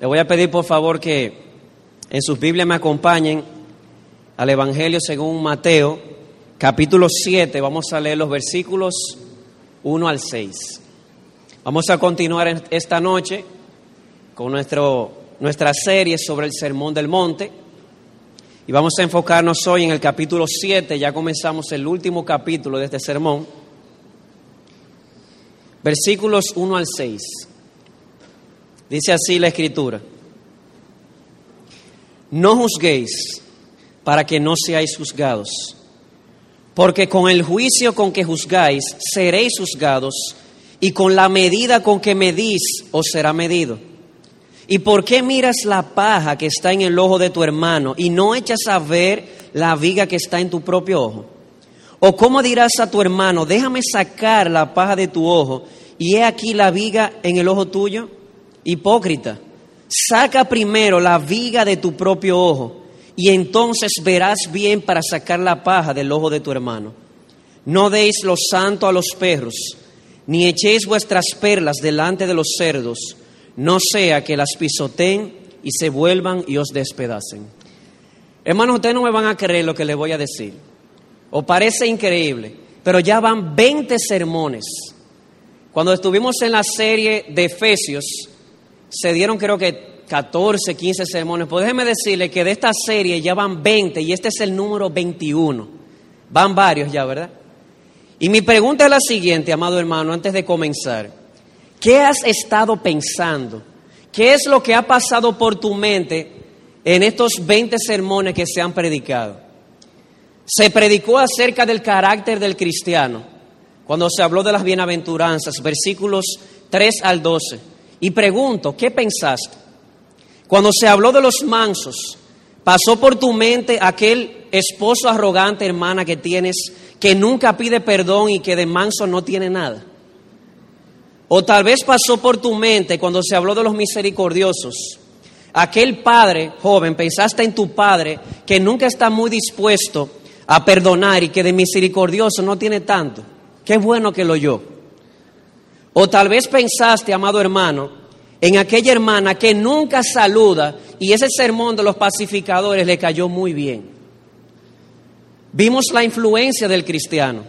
Le voy a pedir por favor que en sus Biblias me acompañen al Evangelio según Mateo, capítulo 7. Vamos a leer los versículos 1 al 6. Vamos a continuar esta noche con nuestro, nuestra serie sobre el Sermón del Monte. Y vamos a enfocarnos hoy en el capítulo 7, ya comenzamos el último capítulo de este sermón. Versículos 1 al 6. Dice así la escritura. No juzguéis para que no seáis juzgados, porque con el juicio con que juzgáis seréis juzgados, y con la medida con que medís os será medido. ¿Y por qué miras la paja que está en el ojo de tu hermano y no echas a ver la viga que está en tu propio ojo? ¿O cómo dirás a tu hermano, déjame sacar la paja de tu ojo y he aquí la viga en el ojo tuyo? Hipócrita, saca primero la viga de tu propio ojo y entonces verás bien para sacar la paja del ojo de tu hermano. No deis lo santo a los perros, ni echéis vuestras perlas delante de los cerdos, no sea que las pisoteen y se vuelvan y os despedacen. Hermanos, ustedes no me van a creer lo que les voy a decir. O parece increíble, pero ya van 20 sermones. Cuando estuvimos en la serie de Efesios, se dieron creo que 14, 15 sermones. Pues déjeme decirle que de esta serie ya van 20 y este es el número 21. Van varios ya, ¿verdad? Y mi pregunta es la siguiente, amado hermano, antes de comenzar. ¿Qué has estado pensando? ¿Qué es lo que ha pasado por tu mente en estos 20 sermones que se han predicado? Se predicó acerca del carácter del cristiano, cuando se habló de las bienaventuranzas, versículos 3 al 12. Y pregunto, ¿qué pensaste? Cuando se habló de los mansos, ¿pasó por tu mente aquel esposo arrogante, hermana, que tienes, que nunca pide perdón y que de manso no tiene nada? O tal vez pasó por tu mente cuando se habló de los misericordiosos, aquel padre joven, pensaste en tu padre que nunca está muy dispuesto a perdonar y que de misericordioso no tiene tanto. Qué bueno que lo oyó. O tal vez pensaste, amado hermano, en aquella hermana que nunca saluda y ese sermón de los pacificadores le cayó muy bien. Vimos la influencia del cristiano.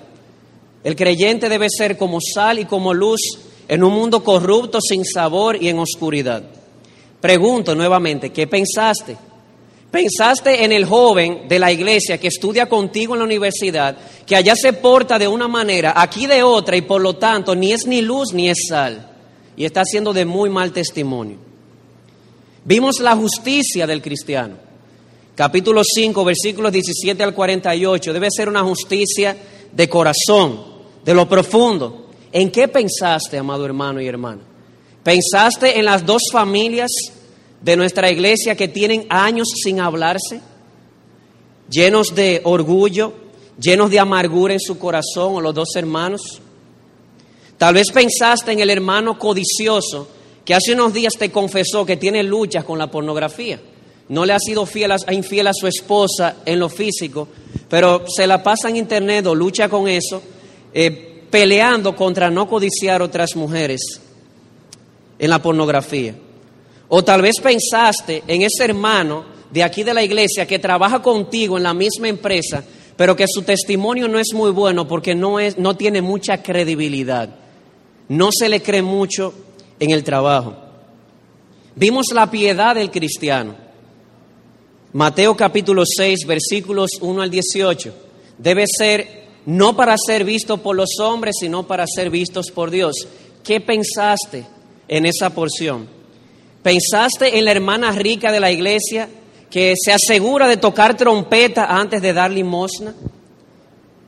El creyente debe ser como sal y como luz en un mundo corrupto, sin sabor y en oscuridad. Pregunto nuevamente, ¿qué pensaste? ¿Pensaste en el joven de la iglesia que estudia contigo en la universidad, que allá se porta de una manera, aquí de otra, y por lo tanto ni es ni luz ni es sal, y está haciendo de muy mal testimonio? Vimos la justicia del cristiano. Capítulo 5, versículos 17 al 48, debe ser una justicia de corazón, de lo profundo. ¿En qué pensaste, amado hermano y hermana? ¿Pensaste en las dos familias de nuestra iglesia que tienen años sin hablarse, llenos de orgullo, llenos de amargura en su corazón, o los dos hermanos. Tal vez pensaste en el hermano codicioso que hace unos días te confesó que tiene luchas con la pornografía. No le ha sido fiel a, infiel a su esposa en lo físico, pero se la pasa en internet o lucha con eso, eh, peleando contra no codiciar otras mujeres en la pornografía. O tal vez pensaste en ese hermano de aquí de la iglesia que trabaja contigo en la misma empresa, pero que su testimonio no es muy bueno porque no, es, no tiene mucha credibilidad. No se le cree mucho en el trabajo. Vimos la piedad del cristiano. Mateo capítulo 6, versículos 1 al 18. Debe ser no para ser visto por los hombres, sino para ser vistos por Dios. ¿Qué pensaste en esa porción? ¿Pensaste en la hermana rica de la iglesia que se asegura de tocar trompeta antes de dar limosna?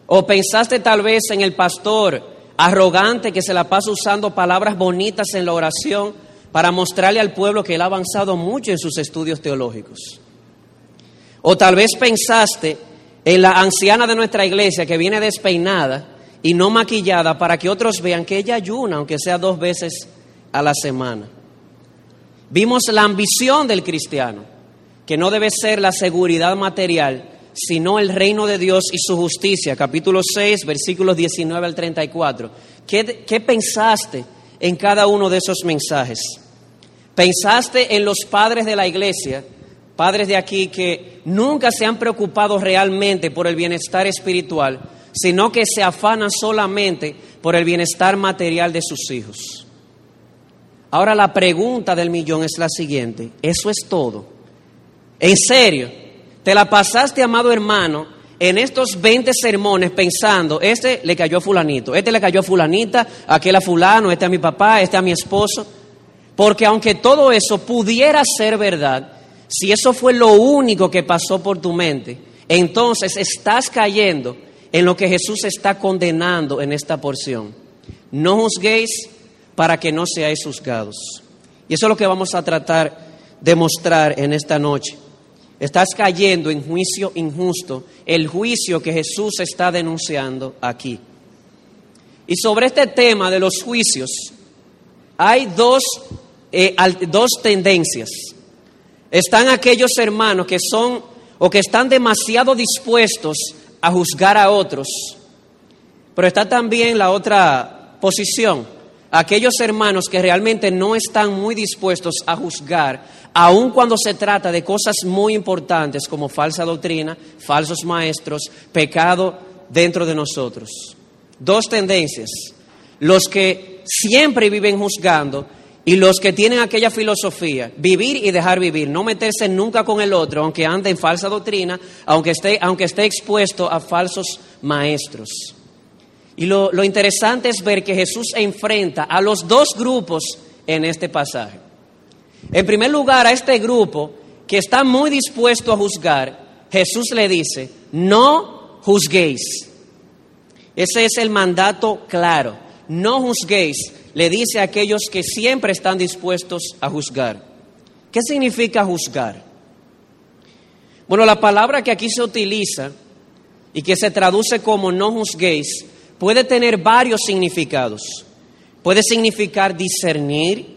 ¿O pensaste tal vez en el pastor arrogante que se la pasa usando palabras bonitas en la oración para mostrarle al pueblo que él ha avanzado mucho en sus estudios teológicos? ¿O tal vez pensaste en la anciana de nuestra iglesia que viene despeinada y no maquillada para que otros vean que ella ayuna, aunque sea dos veces a la semana? Vimos la ambición del cristiano, que no debe ser la seguridad material, sino el reino de Dios y su justicia. Capítulo 6, versículos 19 al 34. ¿Qué, qué pensaste en cada uno de esos mensajes? Pensaste en los padres de la iglesia, padres de aquí que nunca se han preocupado realmente por el bienestar espiritual, sino que se afanan solamente por el bienestar material de sus hijos. Ahora la pregunta del millón es la siguiente, ¿eso es todo? ¿En serio? ¿Te la pasaste, amado hermano, en estos 20 sermones pensando, este le cayó a fulanito, este le cayó a fulanita, aquel a fulano, este a mi papá, este a mi esposo? Porque aunque todo eso pudiera ser verdad, si eso fue lo único que pasó por tu mente, entonces estás cayendo en lo que Jesús está condenando en esta porción. No juzguéis para que no seáis juzgados. Y eso es lo que vamos a tratar de mostrar en esta noche. Estás cayendo en juicio injusto, el juicio que Jesús está denunciando aquí. Y sobre este tema de los juicios, hay dos, eh, dos tendencias. Están aquellos hermanos que son o que están demasiado dispuestos a juzgar a otros, pero está también la otra posición, aquellos hermanos que realmente no están muy dispuestos a juzgar, aun cuando se trata de cosas muy importantes como falsa doctrina, falsos maestros, pecado dentro de nosotros. Dos tendencias, los que siempre viven juzgando y los que tienen aquella filosofía, vivir y dejar vivir, no meterse nunca con el otro, aunque ande en falsa doctrina, aunque esté, aunque esté expuesto a falsos maestros. Y lo, lo interesante es ver que Jesús enfrenta a los dos grupos en este pasaje. En primer lugar, a este grupo que está muy dispuesto a juzgar, Jesús le dice, no juzguéis. Ese es el mandato claro, no juzguéis le dice a aquellos que siempre están dispuestos a juzgar. ¿Qué significa juzgar? Bueno, la palabra que aquí se utiliza y que se traduce como no juzguéis puede tener varios significados. Puede significar discernir,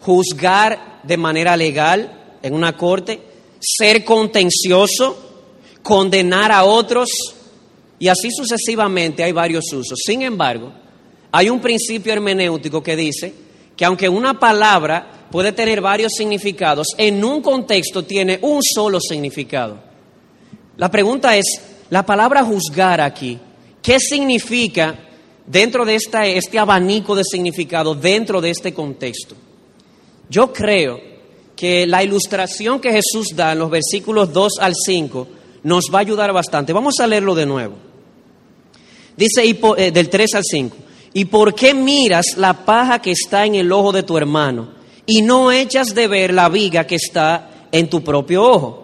juzgar de manera legal en una corte, ser contencioso, condenar a otros y así sucesivamente hay varios usos. Sin embargo, hay un principio hermenéutico que dice que aunque una palabra puede tener varios significados, en un contexto tiene un solo significado. La pregunta es, la palabra juzgar aquí, ¿qué significa dentro de esta, este abanico de significado, dentro de este contexto? Yo creo que la ilustración que Jesús da en los versículos 2 al 5 nos va a ayudar bastante. Vamos a leerlo de nuevo. Dice eh, del 3 al 5. ¿Y por qué miras la paja que está en el ojo de tu hermano y no echas de ver la viga que está en tu propio ojo?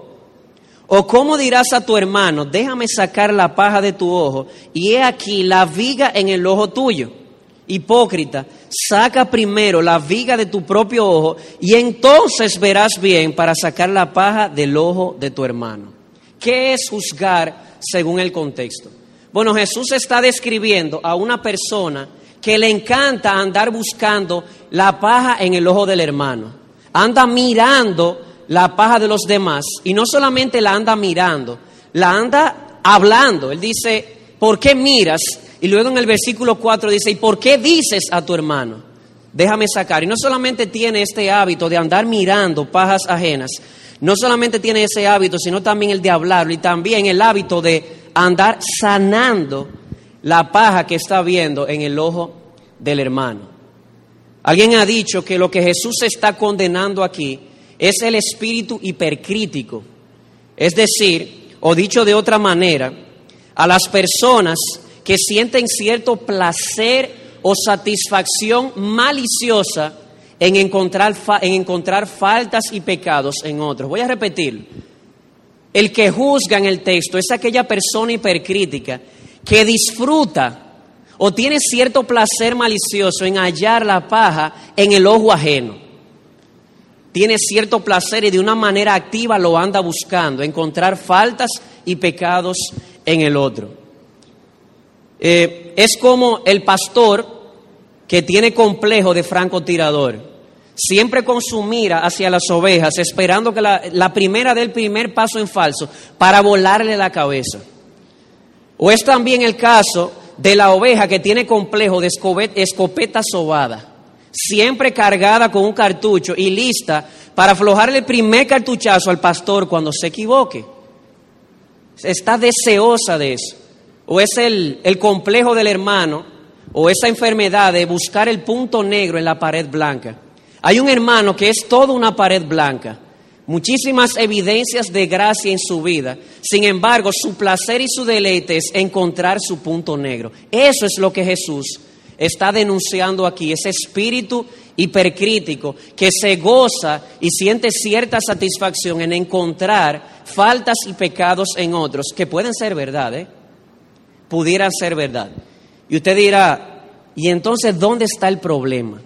¿O cómo dirás a tu hermano, déjame sacar la paja de tu ojo y he aquí la viga en el ojo tuyo? Hipócrita, saca primero la viga de tu propio ojo y entonces verás bien para sacar la paja del ojo de tu hermano. ¿Qué es juzgar según el contexto? Bueno, Jesús está describiendo a una persona que le encanta andar buscando la paja en el ojo del hermano. Anda mirando la paja de los demás y no solamente la anda mirando, la anda hablando. Él dice, ¿por qué miras? Y luego en el versículo 4 dice, ¿y por qué dices a tu hermano? Déjame sacar. Y no solamente tiene este hábito de andar mirando pajas ajenas, no solamente tiene ese hábito, sino también el de hablarlo y también el hábito de andar sanando la paja que está viendo en el ojo del hermano. Alguien ha dicho que lo que Jesús está condenando aquí es el espíritu hipercrítico. Es decir, o dicho de otra manera, a las personas que sienten cierto placer o satisfacción maliciosa en encontrar, en encontrar faltas y pecados en otros. Voy a repetir. El que juzga en el texto es aquella persona hipercrítica que disfruta o tiene cierto placer malicioso en hallar la paja en el ojo ajeno. Tiene cierto placer y de una manera activa lo anda buscando, encontrar faltas y pecados en el otro. Eh, es como el pastor que tiene complejo de francotirador siempre con su mira hacia las ovejas, esperando que la, la, primera dé el primer paso en falso para volarle la cabeza. O es también el caso de la oveja que tiene complejo de escopeta sobada. Siempre cargada con un cartucho y lista para aflojarle el primer cartuchazo al pastor cuando se equivoque. Está deseosa de eso. O es el, el complejo del hermano o esa enfermedad de buscar el punto negro en la pared blanca. Hay un hermano que es toda una pared blanca, muchísimas evidencias de gracia en su vida. Sin embargo, su placer y su deleite es encontrar su punto negro. Eso es lo que Jesús está denunciando aquí, ese espíritu hipercrítico que se goza y siente cierta satisfacción en encontrar faltas y pecados en otros, que pueden ser verdad, ¿eh? pudieran ser verdad. Y usted dirá, ¿y entonces dónde está el problema?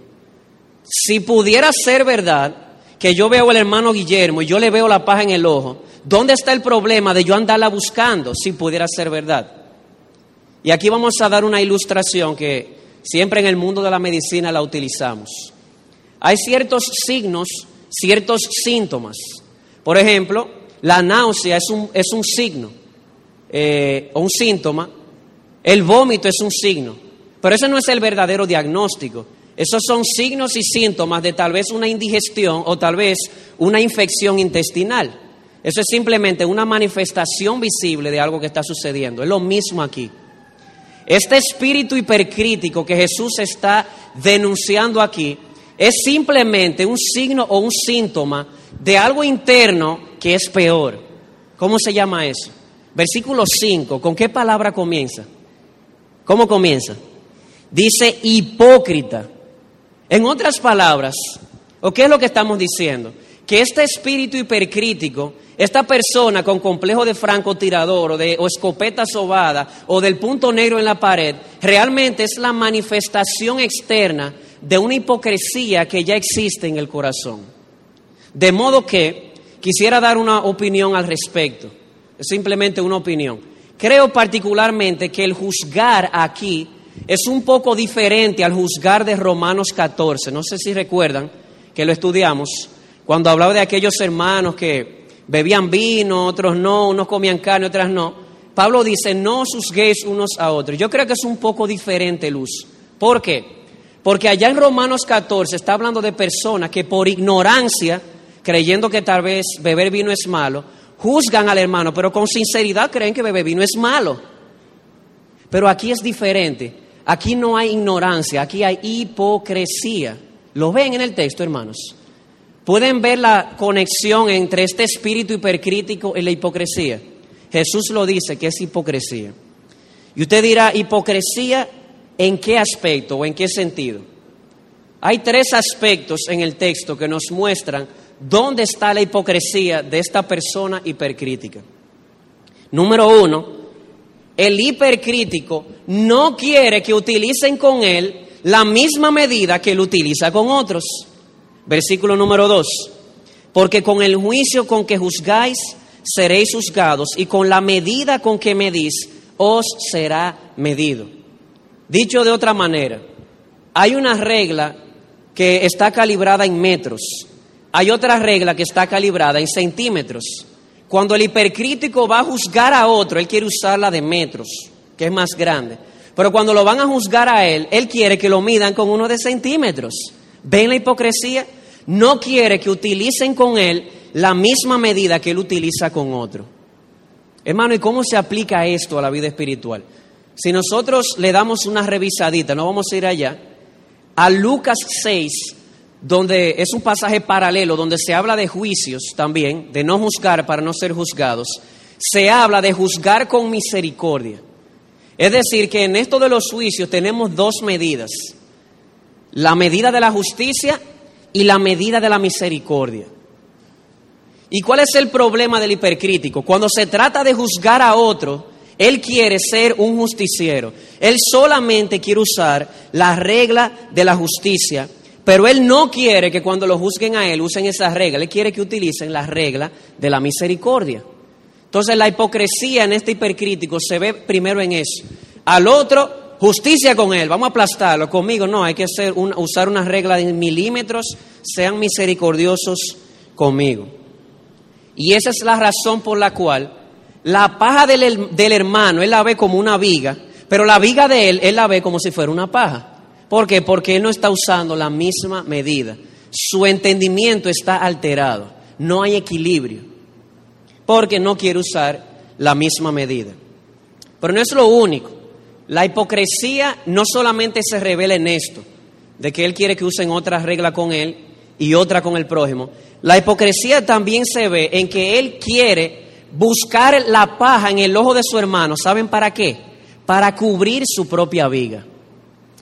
Si pudiera ser verdad que yo veo al hermano Guillermo y yo le veo la paja en el ojo, ¿dónde está el problema de yo andarla buscando si pudiera ser verdad? Y aquí vamos a dar una ilustración que siempre en el mundo de la medicina la utilizamos. Hay ciertos signos, ciertos síntomas. Por ejemplo, la náusea es un, es un signo eh, o un síntoma. El vómito es un signo. Pero ese no es el verdadero diagnóstico. Esos son signos y síntomas de tal vez una indigestión o tal vez una infección intestinal. Eso es simplemente una manifestación visible de algo que está sucediendo. Es lo mismo aquí. Este espíritu hipercrítico que Jesús está denunciando aquí es simplemente un signo o un síntoma de algo interno que es peor. ¿Cómo se llama eso? Versículo 5, ¿con qué palabra comienza? ¿Cómo comienza? Dice hipócrita. En otras palabras, ¿o qué es lo que estamos diciendo? Que este espíritu hipercrítico, esta persona con complejo de francotirador o de escopeta sobada o del punto negro en la pared, realmente es la manifestación externa de una hipocresía que ya existe en el corazón. De modo que quisiera dar una opinión al respecto, es simplemente una opinión. Creo particularmente que el juzgar aquí es un poco diferente al juzgar de Romanos 14. No sé si recuerdan que lo estudiamos, cuando hablaba de aquellos hermanos que bebían vino, otros no, unos comían carne, otras no. Pablo dice, no juzguéis unos a otros. Yo creo que es un poco diferente, Luz. ¿Por qué? Porque allá en Romanos 14 está hablando de personas que por ignorancia, creyendo que tal vez beber vino es malo, juzgan al hermano, pero con sinceridad creen que beber vino es malo. Pero aquí es diferente. Aquí no hay ignorancia, aquí hay hipocresía. ¿Lo ven en el texto, hermanos? ¿Pueden ver la conexión entre este espíritu hipercrítico y la hipocresía? Jesús lo dice que es hipocresía. Y usted dirá, ¿hipocresía en qué aspecto o en qué sentido? Hay tres aspectos en el texto que nos muestran dónde está la hipocresía de esta persona hipercrítica. Número uno, el hipercrítico no quiere que utilicen con él la misma medida que él utiliza con otros. Versículo número 2. Porque con el juicio con que juzgáis seréis juzgados y con la medida con que medís os será medido. Dicho de otra manera, hay una regla que está calibrada en metros, hay otra regla que está calibrada en centímetros. Cuando el hipercrítico va a juzgar a otro, él quiere usarla de metros, que es más grande. Pero cuando lo van a juzgar a él, él quiere que lo midan con uno de centímetros. ¿Ven la hipocresía? No quiere que utilicen con él la misma medida que él utiliza con otro. Hermano, ¿y cómo se aplica esto a la vida espiritual? Si nosotros le damos una revisadita, no vamos a ir allá, a Lucas 6, donde es un pasaje paralelo, donde se habla de juicios también, de no juzgar para no ser juzgados, se habla de juzgar con misericordia. Es decir, que en esto de los juicios tenemos dos medidas, la medida de la justicia y la medida de la misericordia. ¿Y cuál es el problema del hipercrítico? Cuando se trata de juzgar a otro, él quiere ser un justiciero. Él solamente quiere usar la regla de la justicia pero él no quiere que cuando lo juzguen a él usen esa regla, él quiere que utilicen la regla de la misericordia. Entonces la hipocresía en este hipercrítico se ve primero en eso. Al otro, justicia con él, vamos a aplastarlo. Conmigo no, hay que hacer usar una regla de milímetros, sean misericordiosos conmigo. Y esa es la razón por la cual la paja del, del hermano él la ve como una viga, pero la viga de él él la ve como si fuera una paja. ¿Por qué? Porque él no está usando la misma medida. Su entendimiento está alterado. No hay equilibrio. Porque no quiere usar la misma medida. Pero no es lo único. La hipocresía no solamente se revela en esto, de que él quiere que usen otra regla con él y otra con el prójimo. La hipocresía también se ve en que él quiere buscar la paja en el ojo de su hermano. ¿Saben para qué? Para cubrir su propia viga.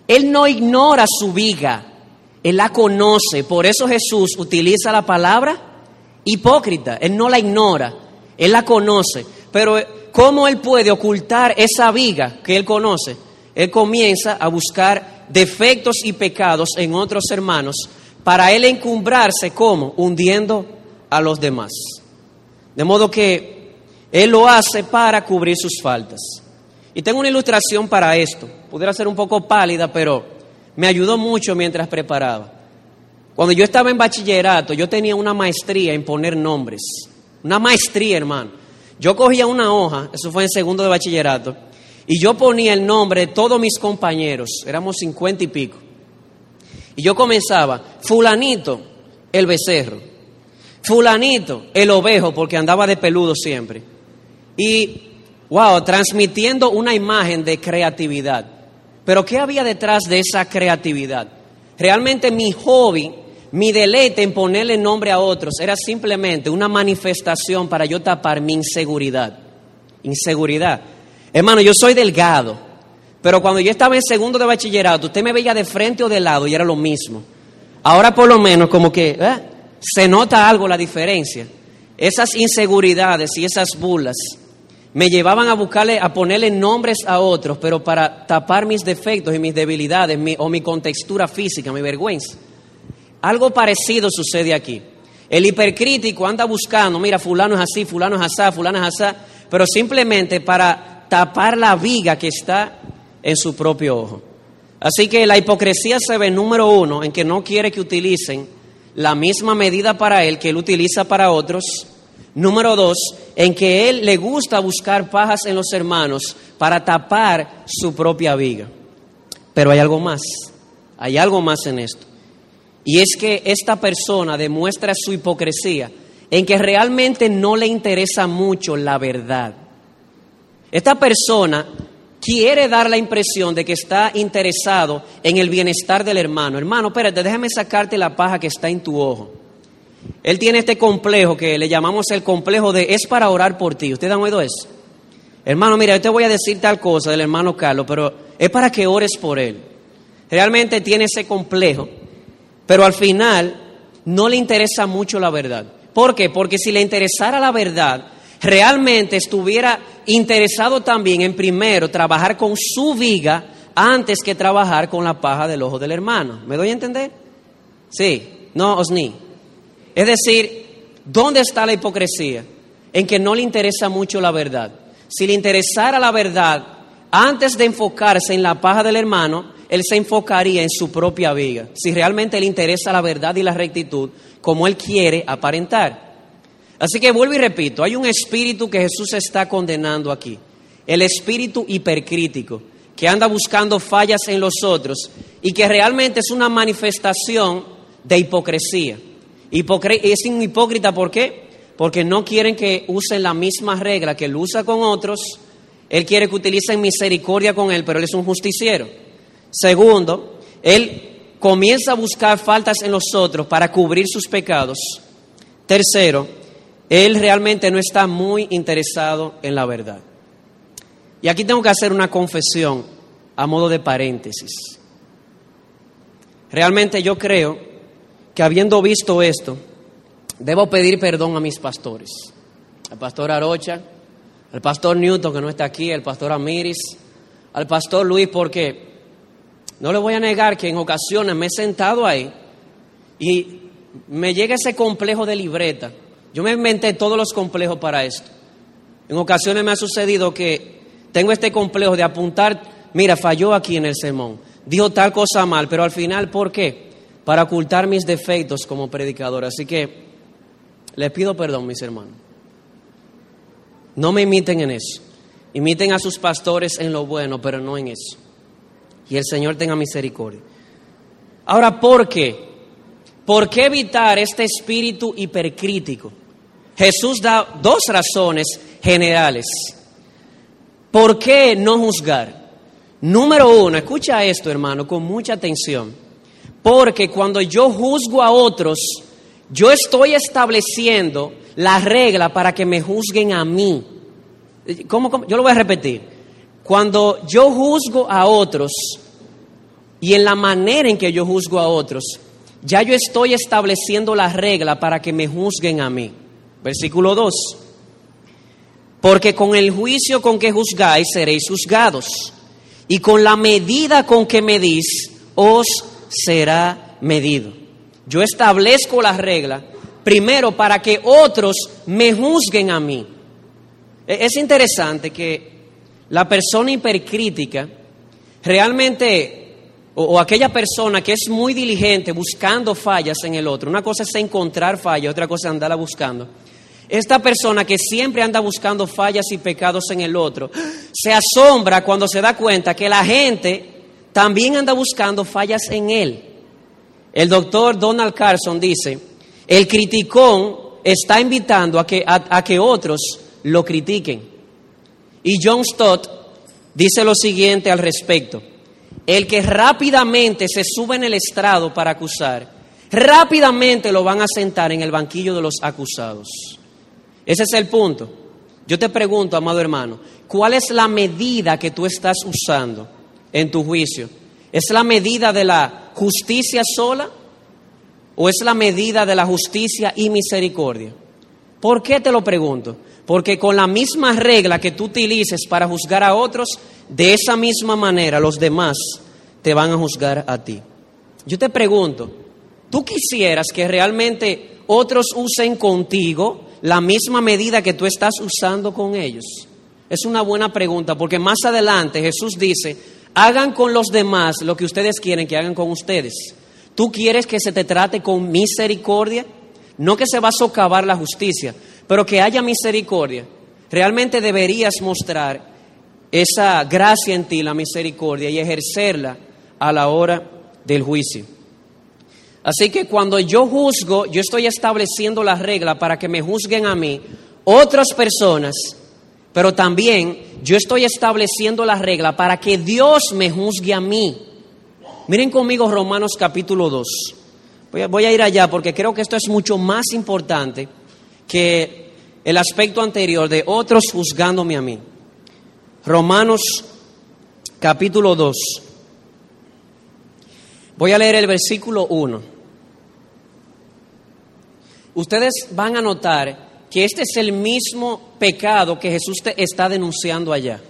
Él no ignora su viga, él la conoce. Por eso Jesús utiliza la palabra hipócrita. Él no la ignora, él la conoce. Pero ¿cómo él puede ocultar esa viga que él conoce? Él comienza a buscar defectos y pecados en otros hermanos para él encumbrarse como hundiendo a los demás. De modo que él lo hace para cubrir sus faltas. Y tengo una ilustración para esto. Pudiera ser un poco pálida, pero me ayudó mucho mientras preparaba. Cuando yo estaba en bachillerato, yo tenía una maestría en poner nombres. Una maestría, hermano. Yo cogía una hoja, eso fue en segundo de bachillerato, y yo ponía el nombre de todos mis compañeros, éramos cincuenta y pico. Y yo comenzaba, fulanito, el becerro, fulanito, el ovejo, porque andaba de peludo siempre. Y, wow, transmitiendo una imagen de creatividad. Pero ¿qué había detrás de esa creatividad? Realmente mi hobby mi deleite en ponerle nombre a otros era simplemente una manifestación para yo tapar mi inseguridad. Inseguridad. Hermano, yo soy delgado, pero cuando yo estaba en segundo de bachillerato, usted me veía de frente o de lado y era lo mismo. Ahora por lo menos como que ¿eh? se nota algo la diferencia. Esas inseguridades y esas burlas me llevaban a buscarle, a ponerle nombres a otros, pero para tapar mis defectos y mis debilidades o mi contextura física, mi vergüenza. Algo parecido sucede aquí. El hipercrítico anda buscando, mira, fulano es así, fulano es así, fulano es así, pero simplemente para tapar la viga que está en su propio ojo. Así que la hipocresía se ve, número uno, en que no quiere que utilicen la misma medida para él que él utiliza para otros. Número dos, en que él le gusta buscar pajas en los hermanos para tapar su propia viga. Pero hay algo más, hay algo más en esto. Y es que esta persona demuestra su hipocresía en que realmente no le interesa mucho la verdad. Esta persona quiere dar la impresión de que está interesado en el bienestar del hermano. Hermano, espérate, déjame sacarte la paja que está en tu ojo. Él tiene este complejo que le llamamos el complejo de es para orar por ti. ¿Ustedes han oído eso? Hermano, mira, yo te voy a decir tal cosa del hermano Carlos, pero es para que ores por él. Realmente tiene ese complejo pero al final no le interesa mucho la verdad. ¿Por qué? Porque si le interesara la verdad, realmente estuviera interesado también en primero trabajar con su viga antes que trabajar con la paja del ojo del hermano. ¿Me doy a entender? Sí, no, Osni. Es decir, ¿dónde está la hipocresía? En que no le interesa mucho la verdad. Si le interesara la verdad, antes de enfocarse en la paja del hermano, él se enfocaría en su propia vida, si realmente le interesa la verdad y la rectitud, como él quiere aparentar. Así que vuelvo y repito, hay un espíritu que Jesús está condenando aquí, el espíritu hipercrítico, que anda buscando fallas en los otros y que realmente es una manifestación de hipocresía. es un hipócrita, ¿por qué? Porque no quieren que usen la misma regla que él usa con otros, él quiere que utilicen misericordia con él, pero él es un justiciero. Segundo, él comienza a buscar faltas en los otros para cubrir sus pecados. Tercero, él realmente no está muy interesado en la verdad. Y aquí tengo que hacer una confesión a modo de paréntesis. Realmente yo creo que habiendo visto esto, debo pedir perdón a mis pastores. Al pastor Arocha, al pastor Newton que no está aquí, al pastor Amiris, al pastor Luis, porque no le voy a negar que en ocasiones me he sentado ahí y me llega ese complejo de libreta. Yo me inventé todos los complejos para esto. En ocasiones me ha sucedido que tengo este complejo de apuntar, mira, falló aquí en el sermón, dijo tal cosa mal, pero al final, ¿por qué? Para ocultar mis defectos como predicador. Así que les pido perdón, mis hermanos. No me imiten en eso. Imiten a sus pastores en lo bueno, pero no en eso y el Señor tenga misericordia. Ahora, ¿por qué? ¿Por qué evitar este espíritu hipercrítico? Jesús da dos razones generales. ¿Por qué no juzgar? Número uno, escucha esto hermano con mucha atención, porque cuando yo juzgo a otros, yo estoy estableciendo la regla para que me juzguen a mí. ¿Cómo, Yo lo voy a repetir. Cuando yo juzgo a otros y en la manera en que yo juzgo a otros, ya yo estoy estableciendo la regla para que me juzguen a mí. Versículo 2. Porque con el juicio con que juzgáis seréis juzgados, y con la medida con que medís os será medido. Yo establezco la regla primero para que otros me juzguen a mí. E-, es interesante que la persona hipercrítica realmente, o, aquella persona que es muy diligente buscando fallas en el otro, una cosa es encontrar fallas, otra cosa es andarla buscando. Esta persona que siempre anda buscando fallas y pecados en el otro, se asombra cuando se da cuenta que la gente también anda buscando fallas en él. El doctor Donald Carson dice, el criticón está invitando a que, a que otros lo critiquen. Y John Stott dice lo siguiente al respecto. El que rápidamente se sube en el estrado para acusar, rápidamente lo van a sentar en el banquillo de los acusados. Ese es el punto. Yo te pregunto, amado hermano, ¿cuál es la medida que tú estás usando en tu juicio? ¿Es la medida de la justicia sola o es la medida de la justicia y misericordia? ¿Por qué te lo pregunto? Porque con la misma regla que tú utilices para juzgar a otros, de esa misma manera los demás te van a juzgar a ti. Yo te pregunto, ¿tú quisieras que realmente otros usen contigo la misma medida que tú estás usando con ellos? Es una buena pregunta porque más adelante Jesús dice, hagan con los demás lo que ustedes quieren que hagan con ustedes. ¿Tú quieres que se te trate con misericordia? No que se va a socavar la justicia, pero que haya misericordia. Realmente deberías mostrar esa gracia en ti, la misericordia, y ejercerla a la hora del juicio. Así que cuando yo juzgo, yo estoy estableciendo la regla para que me juzguen a mí otras personas, pero también yo estoy estableciendo la regla para que Dios me juzgue a mí. Miren conmigo Romanos capítulo 2. Voy a, voy a ir allá porque creo que esto es mucho más importante que el aspecto anterior de otros juzgándome a mí. Romanos capítulo 2. Voy a leer el versículo 1. Ustedes van a notar que este es el mismo pecado que Jesús está denunciando allá.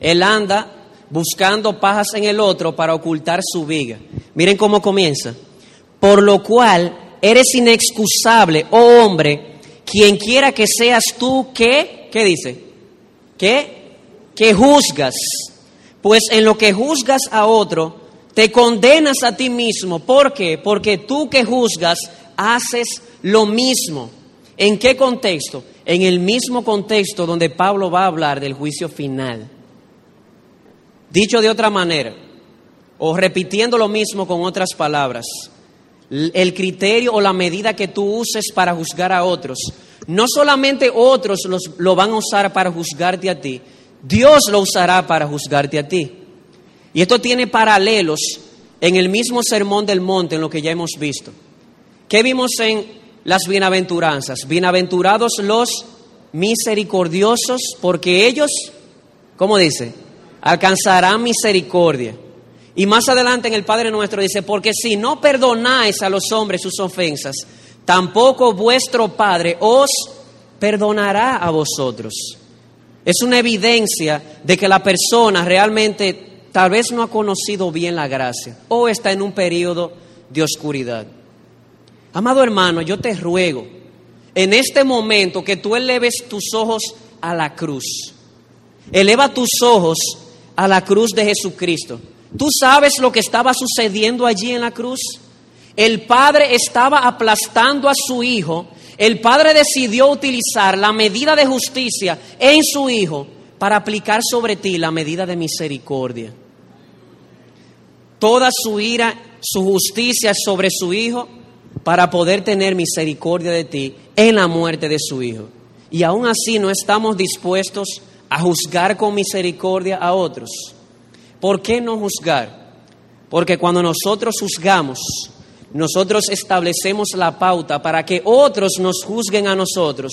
Él anda buscando pajas en el otro para ocultar su viga. Miren cómo comienza. Por lo cual eres inexcusable, oh hombre, quien quiera que seas tú que, ¿qué dice? ¿Qué? Que juzgas. Pues en lo que juzgas a otro, te condenas a ti mismo. ¿Por qué? Porque tú que juzgas haces lo mismo. ¿En qué contexto? En el mismo contexto donde Pablo va a hablar del juicio final. Dicho de otra manera, o repitiendo lo mismo con otras palabras, el criterio o la medida que tú uses para juzgar a otros. No solamente otros lo van a usar para juzgarte a ti, Dios lo usará para juzgarte a ti. Y esto tiene paralelos en el mismo sermón del monte, en lo que ya hemos visto. ¿Qué vimos en las bienaventuranzas? Bienaventurados los misericordiosos, porque ellos, ¿cómo dice? Alcanzarán misericordia. Y más adelante en el Padre nuestro dice, porque si no perdonáis a los hombres sus ofensas, tampoco vuestro Padre os perdonará a vosotros. Es una evidencia de que la persona realmente tal vez no ha conocido bien la gracia o está en un periodo de oscuridad. Amado hermano, yo te ruego en este momento que tú eleves tus ojos a la cruz. Eleva tus ojos a la cruz de Jesucristo. ¿Tú sabes lo que estaba sucediendo allí en la cruz? El Padre estaba aplastando a su Hijo. El Padre decidió utilizar la medida de justicia en su Hijo para aplicar sobre ti la medida de misericordia. toda su ira, su justicia sobre su Hijo, para poder tener misericordia de ti en la muerte de su Hijo. Y aún así no estamos dispuestos a juzgar con misericordia a otros. ¿Por qué no juzgar? Porque cuando nosotros juzgamos, nosotros establecemos la pauta para que otros nos juzguen a nosotros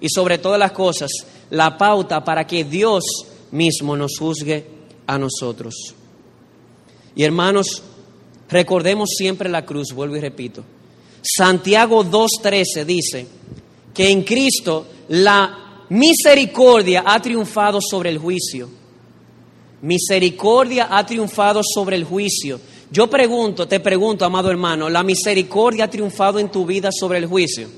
y sobre todas las cosas, la pauta para que Dios mismo nos juzgue a nosotros. Y hermanos, recordemos siempre la cruz, vuelvo y repito. Santiago 2.13 dice que en Cristo la misericordia ha triunfado sobre el juicio. Misericordia ha triunfado sobre el juicio. Yo pregunto, te pregunto, amado hermano, ¿la misericordia ha triunfado en tu vida sobre el juicio?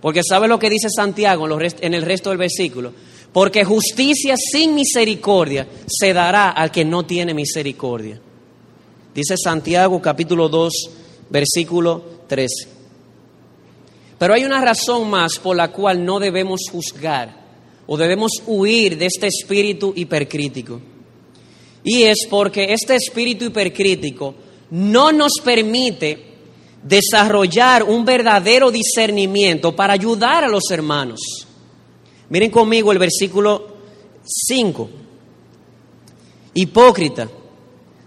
Porque ¿sabe lo que dice Santiago en el resto del versículo? Porque justicia sin misericordia se dará al que no tiene misericordia. Dice Santiago capítulo 2, versículo 13. Pero hay una razón más por la cual no debemos juzgar o debemos huir de este espíritu hipercrítico. Y es porque este espíritu hipercrítico no nos permite desarrollar un verdadero discernimiento para ayudar a los hermanos. Miren conmigo el versículo 5. Hipócrita,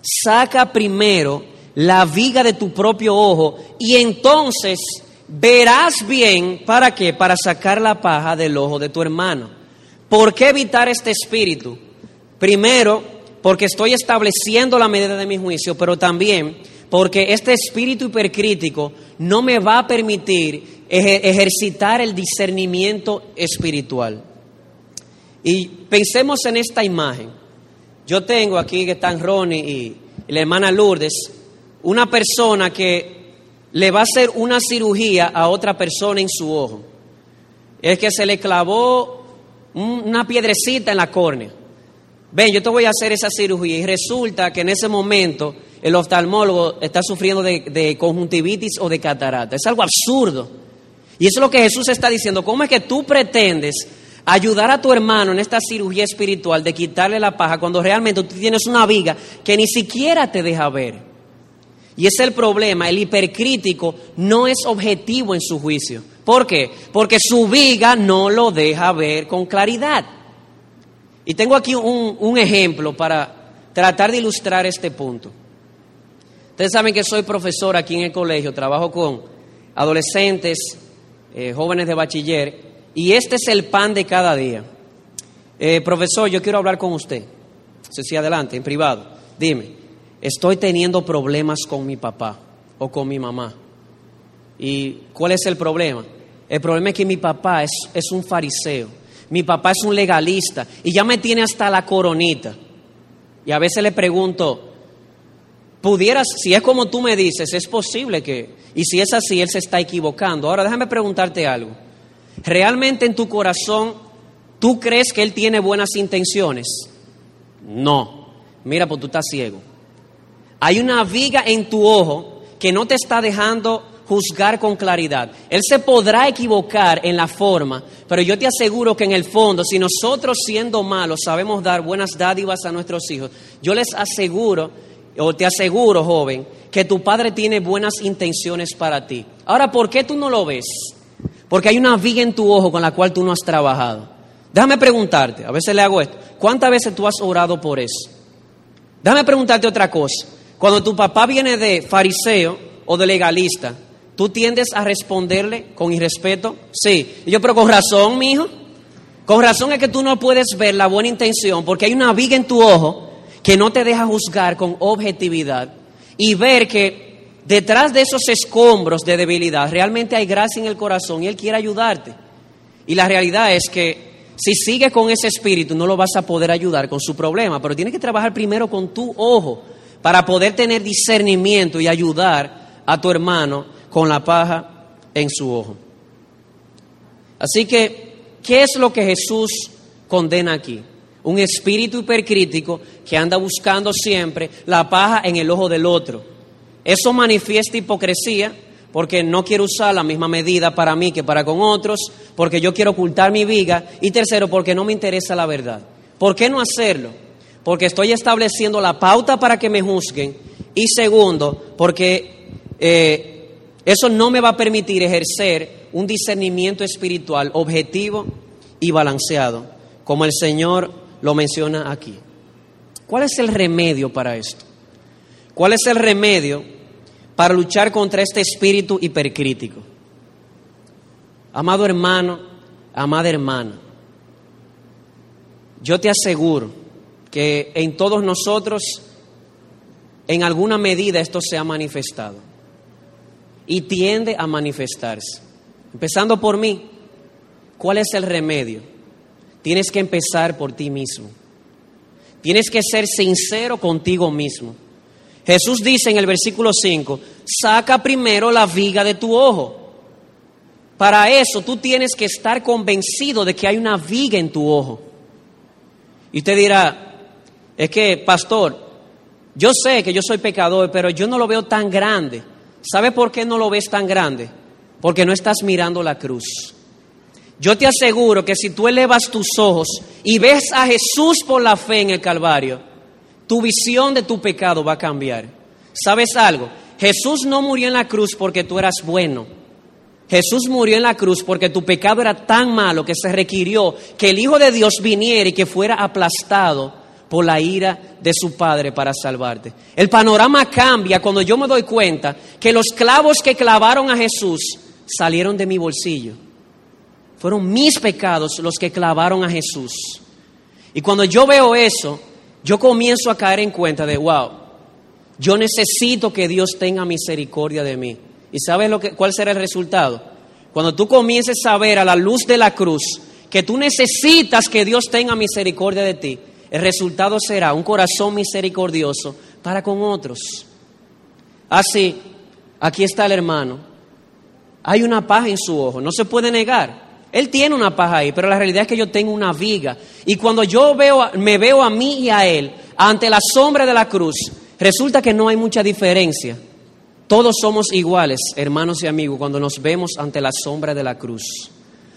saca primero la viga de tu propio ojo y entonces verás bien para qué, para sacar la paja del ojo de tu hermano. ¿Por qué evitar este espíritu? Primero, porque estoy estableciendo la medida de mi juicio, pero también porque este espíritu hipercrítico no me va a permitir ejercitar el discernimiento espiritual. Y pensemos en esta imagen. Yo tengo aquí que están Ronnie y la hermana Lourdes, una persona que le va a hacer una cirugía a otra persona en su ojo. Es que se le clavó una piedrecita en la córnea. Ven, yo te voy a hacer esa cirugía y resulta que en ese momento el oftalmólogo está sufriendo de, conjuntivitis o de catarata. Es algo absurdo. Y eso es lo que Jesús está diciendo. ¿Cómo es que tú pretendes ayudar a tu hermano en esta cirugía espiritual de quitarle la paja cuando realmente tú tienes una viga que ni siquiera te deja ver? Y es el problema, el hipercrítico no es objetivo en su juicio. ¿Por qué? Porque su viga no lo deja ver con claridad. Y tengo aquí un, un ejemplo para tratar de ilustrar este punto. Ustedes saben que soy profesor aquí en el colegio, trabajo con adolescentes, eh, jóvenes de bachiller, y este es el pan de cada día. Eh, profesor, yo quiero hablar con usted. Si sí, adelante, en privado. Dime, estoy teniendo problemas con mi papá o con mi mamá. ¿Y cuál es el problema? El problema es que mi papá es, es un fariseo, mi papá es un legalista y ya me tiene hasta la coronita. Y a veces le pregunto, pudieras, si es como tú me dices, es posible que, y si es así, Él se está equivocando. Ahora déjame preguntarte algo. ¿Realmente en tu corazón tú crees que Él tiene buenas intenciones? No. Mira, pues tú estás ciego. Hay una viga en tu ojo que no te está dejando juzgar con claridad. Él se podrá equivocar en la forma, pero yo te aseguro que en el fondo, si nosotros siendo malos sabemos dar buenas dádivas a nuestros hijos, yo les aseguro o te aseguro, joven, que tu padre tiene buenas intenciones para ti. Ahora, ¿por qué tú no lo ves? Porque hay una viga en tu ojo con la cual tú no has trabajado. Déjame preguntarte, a veces le hago esto, ¿cuántas veces tú has orado por eso? Déjame preguntarte otra cosa. Cuando tu papá viene de fariseo o de legalista, ¿tú tiendes a responderle con irrespeto? Sí. Y yo, pero con razón, mi hijo. Con razón es que tú no puedes ver la buena intención porque hay una viga en tu ojo que no te deja juzgar con objetividad y ver que detrás de esos escombros de debilidad realmente hay gracia en el corazón y Él quiere ayudarte. Y la realidad es que si sigues con ese espíritu no lo vas a poder ayudar con su problema, pero tienes que trabajar primero con tu ojo para poder tener discernimiento y ayudar a tu hermano con la paja en su ojo. Así que, ¿qué es lo que Jesús condena aquí? un espíritu hipercrítico que anda buscando siempre la paja en el ojo del otro. Eso manifiesta hipocresía porque no quiero usar la misma medida para mí que para con otros, porque yo quiero ocultar mi viga y tercero, porque no me interesa la verdad. ¿Por qué no hacerlo? Porque estoy estableciendo la pauta para que me juzguen Y segundo, porque eh, eso no me va a permitir ejercer un discernimiento espiritual objetivo y balanceado, como el Señor lo menciona aquí. ¿Cuál es el remedio para esto? ¿Cuál es el remedio para luchar contra este espíritu hipercrítico? Amado hermano, amada hermana, yo te aseguro que en todos nosotros, en alguna medida, esto se ha manifestado y tiende a manifestarse. Empezando por mí, ¿cuál es el remedio? Tienes que empezar por ti mismo. Tienes que ser sincero contigo mismo. Jesús dice en el versículo 5, saca primero la viga de tu ojo. Para eso tú tienes que estar convencido de que hay una viga en tu ojo. Y usted dirá, es que, pastor, yo sé que yo soy pecador, pero yo no lo veo tan grande. ¿Sabe por qué no lo ves tan grande? Porque no estás mirando la cruz. Yo te aseguro que si tú elevas tus ojos y ves a Jesús por la fe en el Calvario, tu visión de tu pecado va a cambiar. ¿Sabes algo? Jesús no murió en la cruz porque tú eras bueno. Jesús murió en la cruz porque tu pecado era tan malo que se requirió que el Hijo de Dios viniera y que fuera aplastado por la ira de su Padre para salvarte. El panorama cambia cuando yo me doy cuenta que los clavos que clavaron a Jesús salieron de mi bolsillo. Fueron mis pecados los que clavaron a Jesús. Y cuando yo veo eso, yo comienzo a caer en cuenta de, wow, yo necesito que Dios tenga misericordia de mí. ¿Y sabes lo que, cuál será el resultado? Cuando tú comiences a ver a la luz de la cruz que tú necesitas que Dios tenga misericordia de ti, el resultado será un corazón misericordioso para con otros. Así, aquí está el hermano. Hay una paja en su ojo, no se puede negar. Él tiene una paja ahí, pero la realidad es que yo tengo una viga. Y cuando yo veo, me veo a mí y a él ante la sombra de la cruz, resulta que no hay mucha diferencia. Todos somos iguales, hermanos y amigos, cuando nos vemos ante la sombra de la cruz.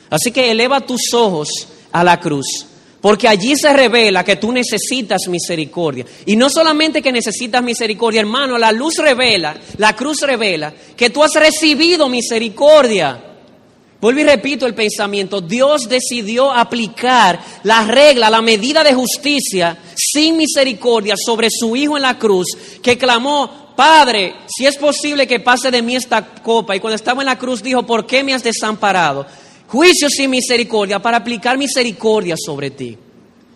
Así que eleva tus ojos a la cruz, porque allí se revela que tú necesitas misericordia. Y no solamente que necesitas misericordia, hermano, la luz revela, la cruz revela que tú has recibido misericordia. Vuelvo y repito el pensamiento, Dios decidió aplicar la regla, la medida de justicia sin misericordia sobre su Hijo en la cruz, que clamó, Padre, si es posible que pase de mí esta copa. Y cuando estaba en la cruz dijo, ¿por qué me has desamparado? Juicio sin misericordia para aplicar misericordia sobre ti.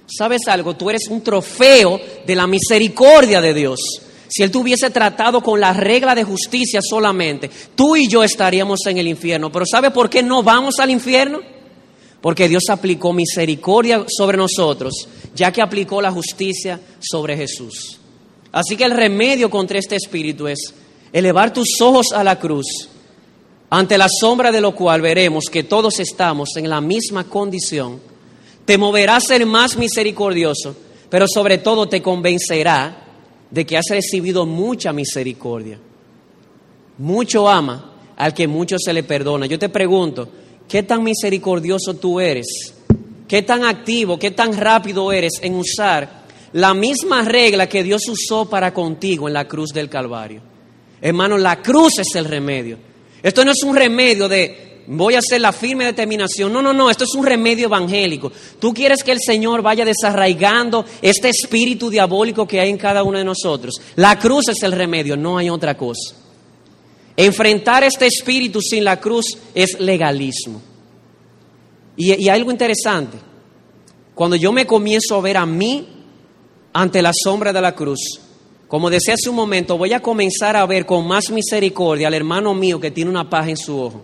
¿Sabes algo? Tú eres un trofeo de la misericordia de Dios. Si Él te hubiese tratado con la regla de justicia solamente, tú y yo estaríamos en el infierno. Pero ¿sabe por qué no vamos al infierno? Porque Dios aplicó misericordia sobre nosotros, ya que aplicó la justicia sobre Jesús. Así que el remedio contra este espíritu es elevar tus ojos a la cruz, ante la sombra de lo cual veremos que todos estamos en la misma condición. Te moverá a ser más misericordioso, pero sobre todo te convencerá de que has recibido mucha misericordia. Mucho ama al que mucho se le perdona. Yo te pregunto, ¿qué tan misericordioso tú eres? ¿Qué tan activo, qué tan rápido eres en usar la misma regla que Dios usó para contigo en la cruz del Calvario. Hermano, la cruz es el remedio. Esto no es un remedio de voy a hacer la firme determinación. No, no, no, esto es un remedio evangélico. Tú quieres que el Señor vaya desarraigando este espíritu diabólico que hay en cada uno de nosotros. La cruz es el remedio, no hay otra cosa. Enfrentar este espíritu sin la cruz es legalismo. Y, hay algo interesante. Cuando yo me comienzo a ver a mí ante la sombra de la cruz. Como decía hace un momento, voy a comenzar a ver con más misericordia al hermano mío que tiene una paja en su ojo.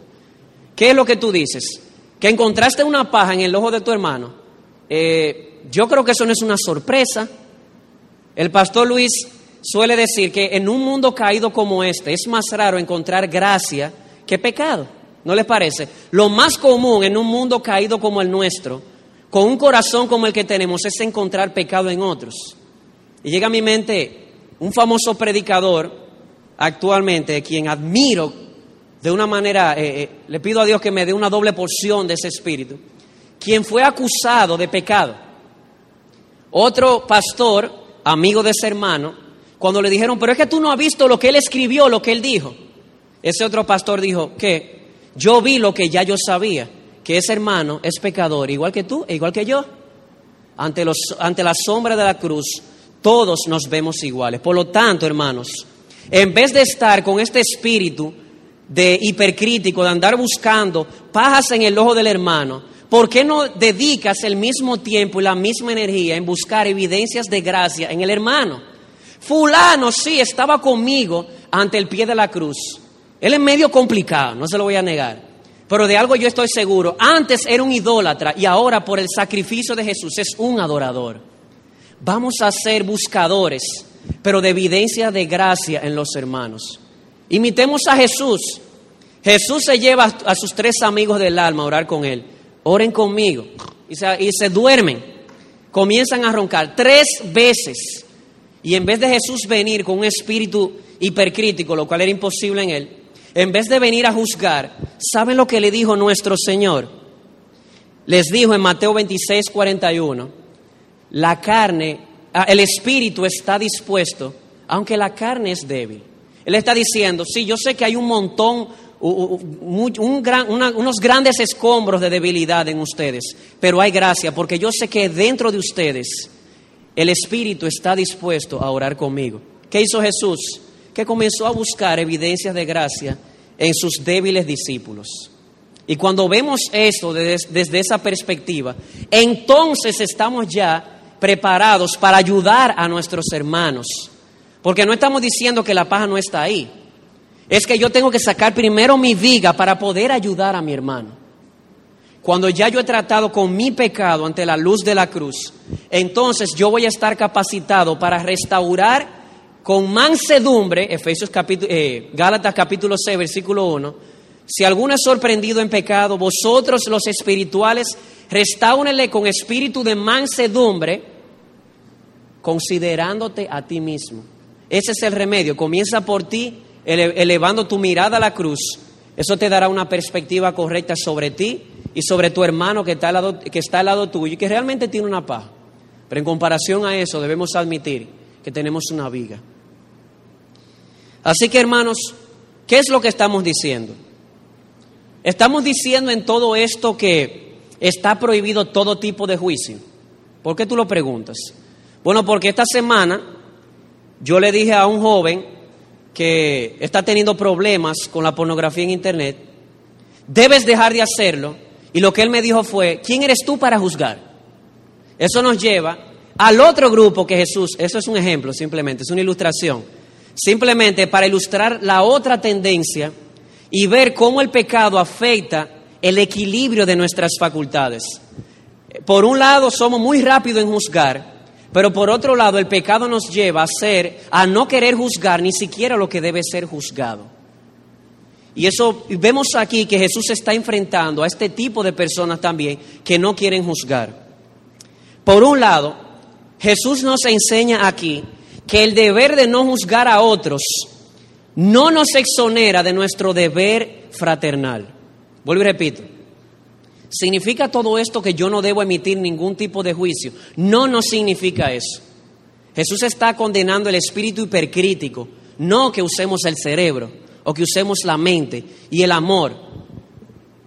¿Qué es lo que tú dices? Que encontraste una paja en el ojo de tu hermano. Eh, yo creo que eso no es una sorpresa. El pastor Luis suele decir que en un mundo caído como este es más raro encontrar gracia que pecado. ¿No les parece? Lo más común en un mundo caído como el nuestro con un corazón como el que tenemos es encontrar pecado en otros. Y llega a mi mente un famoso predicador actualmente, quien admiro de una manera, eh, eh, le pido a Dios que me dé una doble porción de ese espíritu, quien fue acusado de pecado. Otro pastor, amigo de ese hermano, Cuando le dijeron, pero es que tú no has visto lo que él escribió, lo que él dijo. Ese otro pastor dijo que yo vi lo que ya yo sabía, que ese hermano es pecador, igual que tú e igual que yo. Ante, los, ante la sombra de la cruz, todos nos vemos iguales. Por lo tanto, hermanos, en vez de estar con este espíritu de hipercrítico, de andar buscando pajas en el ojo del hermano, ¿por qué no dedicas el mismo tiempo y la misma energía en buscar evidencias de gracia en el hermano? Fulano sí estaba conmigo ante el pie de la cruz. Él es medio complicado, no se lo voy a negar. Pero de algo yo estoy seguro. Antes era un idólatra y ahora por el sacrificio de Jesús es un adorador. Vamos a ser buscadores, pero de evidencia de gracia en los hermanos. Imitemos a Jesús. Jesús se lleva a sus tres amigos del alma a orar con él. Oren conmigo. Y se, y se duermen. Comienzan a roncar tres veces. Y en vez de Jesús venir con un espíritu hipercrítico, lo cual era imposible en él, en vez de venir a juzgar, ¿saben lo que le dijo nuestro Señor? Les dijo en Mateo 26, 41, la carne, ah, el espíritu está dispuesto, aunque la carne es débil. Él está diciendo, sí, yo sé que hay un montón, un gran, unos grandes escombros de debilidad en ustedes, pero hay gracia, porque yo sé que dentro de ustedes el Espíritu está dispuesto a orar conmigo. ¿Qué hizo Jesús? Que comenzó a buscar evidencias de gracia en sus débiles discípulos. Y cuando vemos desde, desde esa perspectiva, entonces estamos ya preparados para ayudar a nuestros hermanos. Porque no estamos diciendo que la paja no está ahí. Es que yo tengo que sacar primero mi viga para poder ayudar a mi hermano. Cuando ya yo he tratado con mi pecado ante la luz de la cruz, entonces yo voy a estar capacitado para restaurar con mansedumbre, Efesios capítulo, eh, Gálatas capítulo 6, versículo 1, si alguno es sorprendido en pecado, vosotros los espirituales, restáunele con espíritu de mansedumbre, considerándote a ti mismo. Ese es el remedio. Comienza por ti, elevando tu mirada a la cruz. Eso te dará una perspectiva correcta sobre ti y sobre tu hermano que está al lado, que está al lado tuyo y que realmente tiene una paz. Pero en comparación a eso debemos admitir que tenemos una viga. Así que hermanos, ¿qué es lo que estamos diciendo? Estamos diciendo en todo esto que está prohibido todo tipo de juicio. ¿Por qué tú lo preguntas? Bueno, porque esta semana yo le dije a un joven que está teniendo problemas con la pornografía en Internet, debes dejar de hacerlo y lo que él me dijo fue, ¿quién eres tú para juzgar? Eso nos lleva al otro grupo que Jesús, eso es un ejemplo simplemente, es una ilustración, simplemente para ilustrar la otra tendencia y ver cómo el pecado afecta el equilibrio de nuestras facultades. Por un lado somos muy rápidos en juzgar, pero por otro lado el pecado nos lleva a ser, a no querer juzgar ni siquiera lo que debe ser juzgado. Y eso vemos aquí que Jesús está enfrentando a este tipo de personas también que no quieren juzgar. Por un lado, Jesús nos enseña aquí que el deber de no juzgar a otros no nos exonera de nuestro deber fraternal. Vuelvo y repito. ¿Significa todo esto que yo no debo emitir ningún tipo de juicio? No, no significa eso. Jesús está condenando el espíritu hipercrítico, no que usemos el cerebro o que usemos la mente y el amor.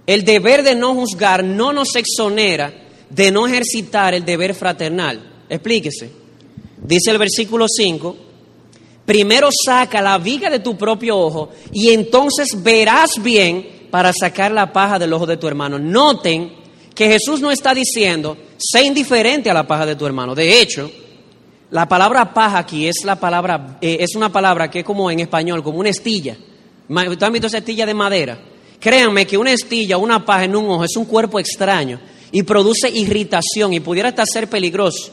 El deber de no juzgar no nos exonera de no ejercitar el deber fraternal. Explíquese. Dice el versículo 5, primero saca la viga de tu propio ojo y entonces verás bien para sacar la paja del ojo de tu hermano. Noten que Jesús no está diciendo, sé indiferente a la paja de tu hermano. De hecho, la palabra paja aquí es la palabra, eh, es una palabra que es como en español, como una estilla. ¿Tú has visto esa estilla de madera? Créanme que una estilla, una paja en un ojo es un cuerpo extraño y produce irritación y pudiera hasta ser peligroso.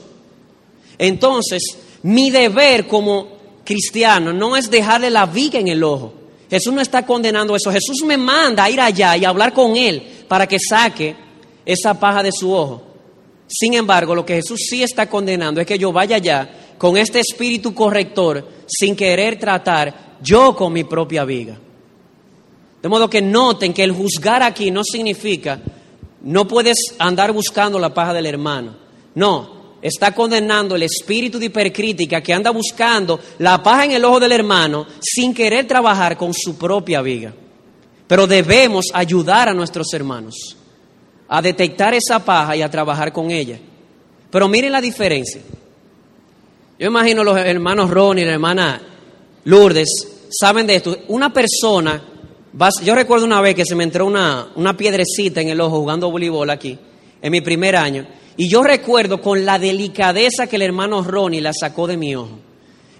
Entonces, mi deber como cristiano no es dejarle la viga en el ojo. Jesús no está condenando eso. Jesús me manda a ir allá y hablar con él para que saque esa paja de su ojo. Sin embargo, lo que Jesús sí está condenando es que yo vaya allá con este espíritu corrector sin querer tratar yo con mi propia viga. De modo que noten que el juzgar aquí no significa no puedes andar buscando la paja del hermano. No, está condenando el espíritu de hipercrítica que anda buscando la paja en el ojo del hermano sin querer trabajar con su propia viga. Pero debemos ayudar a nuestros hermanos a detectar esa paja y a trabajar con ella. Pero miren la diferencia. Yo imagino los hermanos Ronnie y la hermana Lourdes saben de esto. Una persona, yo recuerdo una vez que se me entró una, una piedrecita en el ojo jugando voleibol aquí, en mi primer año, y yo recuerdo con la delicadeza que el hermano Ronnie la sacó de mi ojo.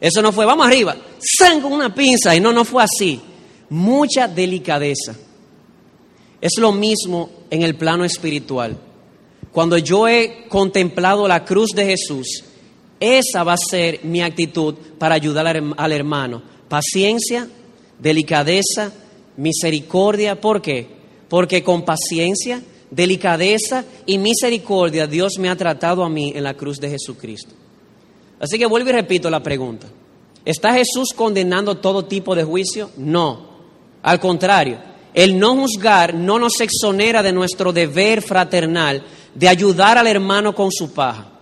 Eso no fue, vamos arriba, san con una pinza, y no, no fue así. Mucha delicadeza. Es lo mismo en el plano espiritual. Cuando yo he contemplado la cruz de Jesús, esa va a ser mi actitud para ayudar al hermano. Paciencia, delicadeza, misericordia. ¿Por qué? Porque con paciencia, delicadeza y misericordia Dios me ha tratado a mí en la cruz de Jesucristo. Así que vuelvo y repito la pregunta. ¿Está Jesús condenando todo tipo de juicio? No. Al contrario, el no juzgar no nos exonera de nuestro deber fraternal de ayudar al hermano con su paja.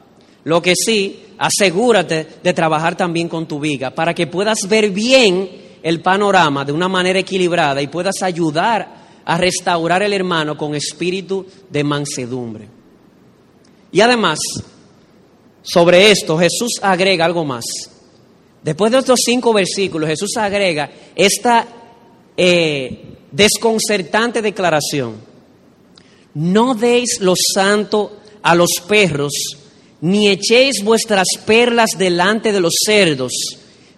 Lo que sí, asegúrate de trabajar también con tu viga para que puedas ver bien el panorama de una manera equilibrada y puedas ayudar a restaurar el hermano con espíritu de mansedumbre. Y además, sobre esto Jesús agrega algo más. Después de estos cinco versículos, Jesús agrega esta eh, desconcertante declaración. No deis lo santo a los perros, ni echéis vuestras perlas delante de los cerdos,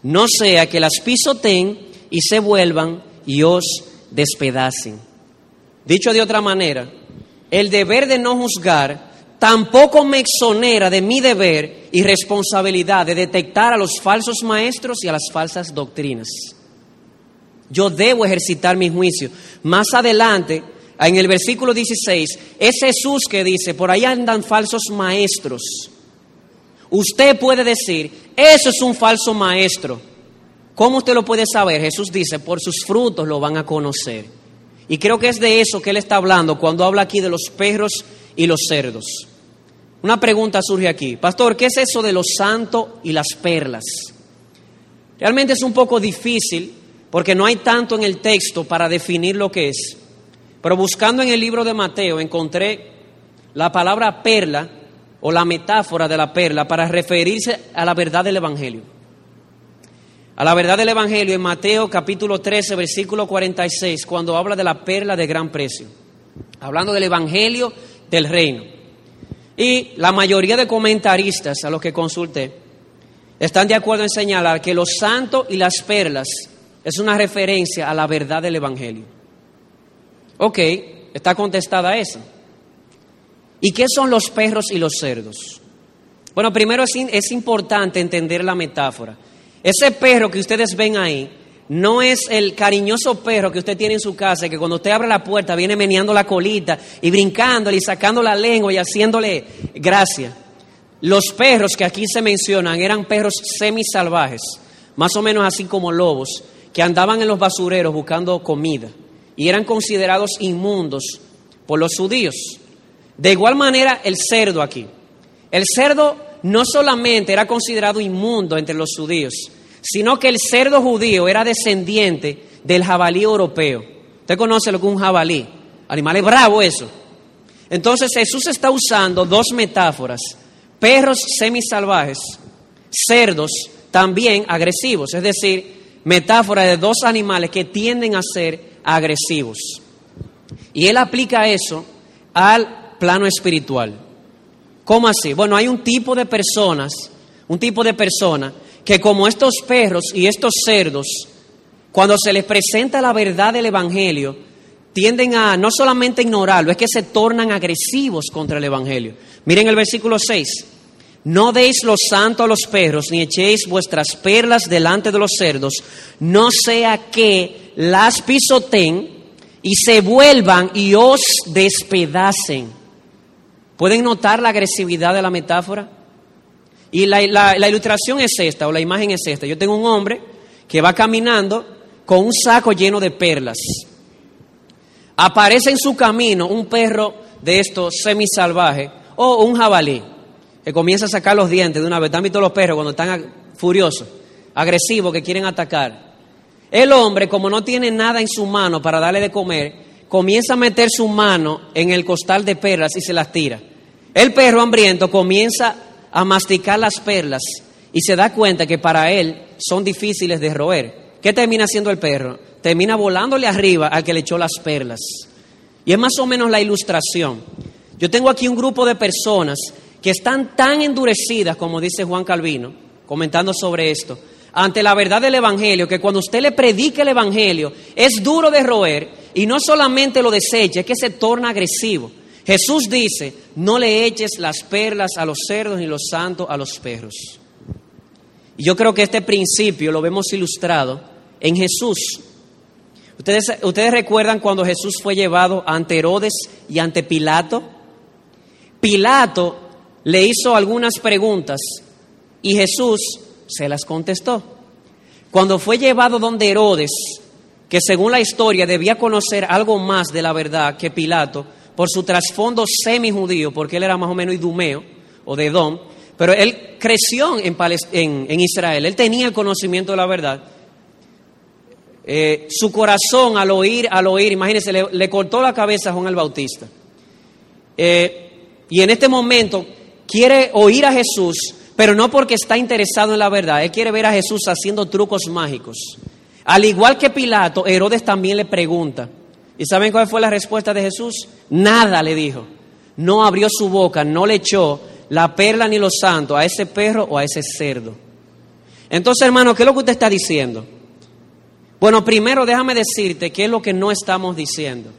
no sea que las pisoteen y se vuelvan y os despedacen. Dicho de otra manera, el deber de no juzgar tampoco me exonera de mi deber y responsabilidad de detectar a los falsos maestros y a las falsas doctrinas. Yo debo ejercitar mi juicio. Más adelante, en el versículo 16, es Jesús que dice, por ahí andan falsos maestros. Usted puede decir, eso es un falso maestro. ¿Cómo usted lo puede saber? Jesús dice, por sus frutos lo van a conocer. Y creo que es de eso que él está hablando cuando habla aquí de los perros y los cerdos. Una pregunta surge aquí. Pastor, ¿qué es eso de los santos y las perlas? Realmente es un poco difícil porque no hay tanto en el texto para definir lo que es. Pero buscando en el libro de Mateo encontré la palabra perla o la metáfora de la perla para referirse a la verdad del Evangelio. A la verdad del Evangelio en Mateo capítulo 13, versículo 46, cuando habla de la perla de gran precio. Hablando del Evangelio del reino. Y la mayoría de comentaristas a los que consulté están de acuerdo en señalar que los santos y las perlas es una referencia a la verdad del Evangelio. Ok, está contestada esa. ¿Y qué son los perros y los cerdos? Bueno, primero es, es importante entender la metáfora. Ese perro que ustedes ven ahí no es el cariñoso perro que usted tiene en su casa, que cuando usted abre la puerta viene meneando la colita y brincándole y sacando la lengua y haciéndole gracia. Los perros que aquí se mencionan eran perros semisalvajes, más o menos así como lobos, que andaban en los basureros buscando comida y eran considerados inmundos por los judíos. De igual manera el cerdo aquí. El cerdo no solamente era considerado inmundo entre los judíos, sino que el cerdo judío era descendiente del jabalí europeo. Usted conoce lo que es un jabalí. Animal es bravo eso. Entonces Jesús está usando dos metáforas. Perros semisalvajes, cerdos también agresivos. Es decir, metáfora de dos animales que tienden a ser agresivos. Y él aplica eso al plano espiritual. ¿Cómo así? Bueno, hay un tipo de personas, un tipo de persona que como estos perros y estos cerdos, cuando se les presenta la verdad del Evangelio, tienden a no solamente ignorarlo, es que se tornan agresivos contra el Evangelio. Miren el versículo 6. No deis los santos a los perros, ni echéis vuestras perlas delante de los cerdos, no sea que las pisoten y se vuelvan y os despedacen. ¿Pueden notar la agresividad de la metáfora? Y la, ilustración es esta, o la imagen es esta. Yo tengo un hombre que va caminando con un saco lleno de perlas. Aparece en su camino un perro de estos semisalvajes o un jabalí. que comienza a sacar los dientes de una vez. ¿Están visto los perros cuando están furiosos, agresivos, que quieren atacar? El hombre, como no tiene nada en su mano para darle de comer, comienza a meter su mano en el costal de perlas y se las tira. El perro hambriento comienza a masticar las perlas y se da cuenta que para él son difíciles de roer. ¿Qué termina haciendo el perro? Termina volándole arriba al que le echó las perlas. Y es más o menos la ilustración. Yo tengo aquí un grupo de personas que están tan endurecidas, como dice Juan Calvino, comentando sobre esto, ante la verdad del Evangelio, que cuando usted le predique el Evangelio, es duro de roer y no solamente lo desecha, es que se torna agresivo. Jesús dice, no le eches las perlas a los cerdos ni los santos a los perros. Y yo creo que este principio lo vemos ilustrado en Jesús. Ustedes, ustedes recuerdan cuando Jesús fue llevado ante Herodes y ante Pilato. Pilato le hizo algunas preguntas y Jesús se las contestó. Cuando fue llevado donde Herodes, que según la historia debía conocer algo más de la verdad que Pilato, por su trasfondo semi-judío, porque él era más o menos idumeo o de Edom, pero él creció en, en, Israel, él tenía el conocimiento de la verdad. Eh, su corazón al oír, al oír, imagínense, le, cortó la cabeza a Juan el Bautista. Eh, y en este momento quiere oír a Jesús, pero no porque está interesado en la verdad, él quiere ver a Jesús haciendo trucos mágicos. Al igual que Pilato, Herodes también le pregunta, ¿Y saben cuál fue la respuesta de Jesús? Nada le dijo. No abrió su boca, no le echó la perla ni los santos a ese perro o a ese cerdo. Entonces, hermano, ¿qué es lo que usted está diciendo? Bueno, primero déjame decirte qué es lo que no estamos diciendo.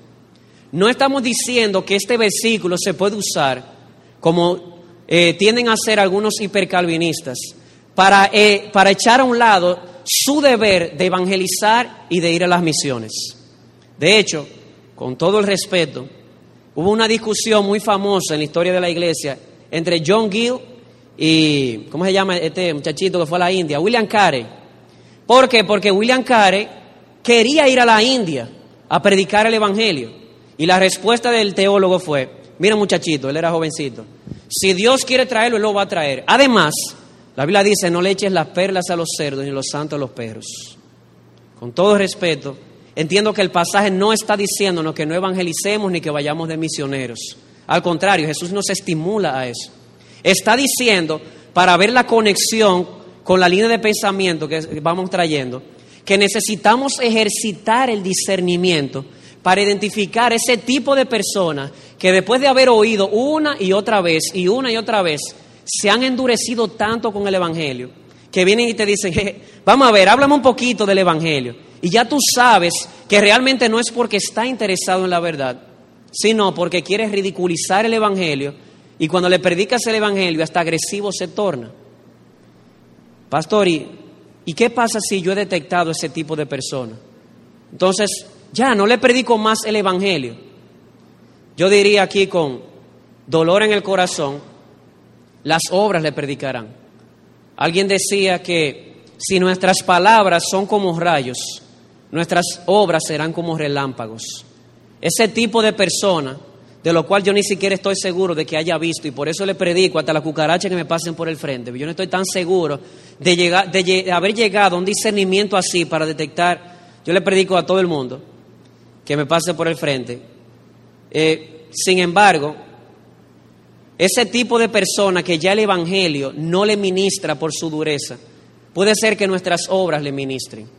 No estamos diciendo que este versículo se puede usar como eh, tienden a hacer algunos hipercalvinistas para, eh, para echar a un lado su deber de evangelizar y de ir a las misiones. De hecho, con todo el respeto, hubo una discusión muy famosa en la historia de la iglesia entre John Gill y, ¿cómo se llama este muchachito que fue a la India? William Carey. ¿Por qué? Porque William Carey quería ir a la India a predicar el Evangelio. Y la respuesta del teólogo fue, mira muchachito, él era jovencito, si Dios quiere traerlo, él lo va a traer. Además, la Biblia dice, no le eches las perlas a los cerdos ni los santos a los perros. Con todo respeto, Entiendo que el pasaje no está diciéndonos que no evangelicemos ni que vayamos de misioneros. Al contrario, Jesús nos estimula a eso. Está diciendo, para ver la conexión con la línea de pensamiento que vamos trayendo, que necesitamos ejercitar el discernimiento para identificar ese tipo de personas que después de haber oído una y otra vez y una y otra vez, se han endurecido tanto con el Evangelio, que vienen y te dicen, vamos a ver, háblame un poquito del Evangelio. Y ya tú sabes que realmente no es porque está interesado en la verdad, sino porque quiere ridiculizar el Evangelio y cuando le predicas el Evangelio hasta agresivo se torna. Pastor, ¿y, qué pasa si yo he detectado ese tipo de persona? Entonces, ya no le predico más el Evangelio. Yo diría aquí con dolor en el corazón, las obras le predicarán. Alguien decía que si nuestras palabras son como rayos, nuestras obras serán como relámpagos. Ese tipo de persona, de lo cual yo ni siquiera estoy seguro de que haya visto, y por eso le predico hasta la cucaracha que me pasen por el frente. Yo no estoy tan seguro de, llegar, de, haber llegado a un discernimiento así para detectar. Yo le predico a todo el mundo que me pase por el frente. Eh, sin embargo, ese tipo de persona que ya el Evangelio no le ministra por su dureza, puede ser que nuestras obras le ministren.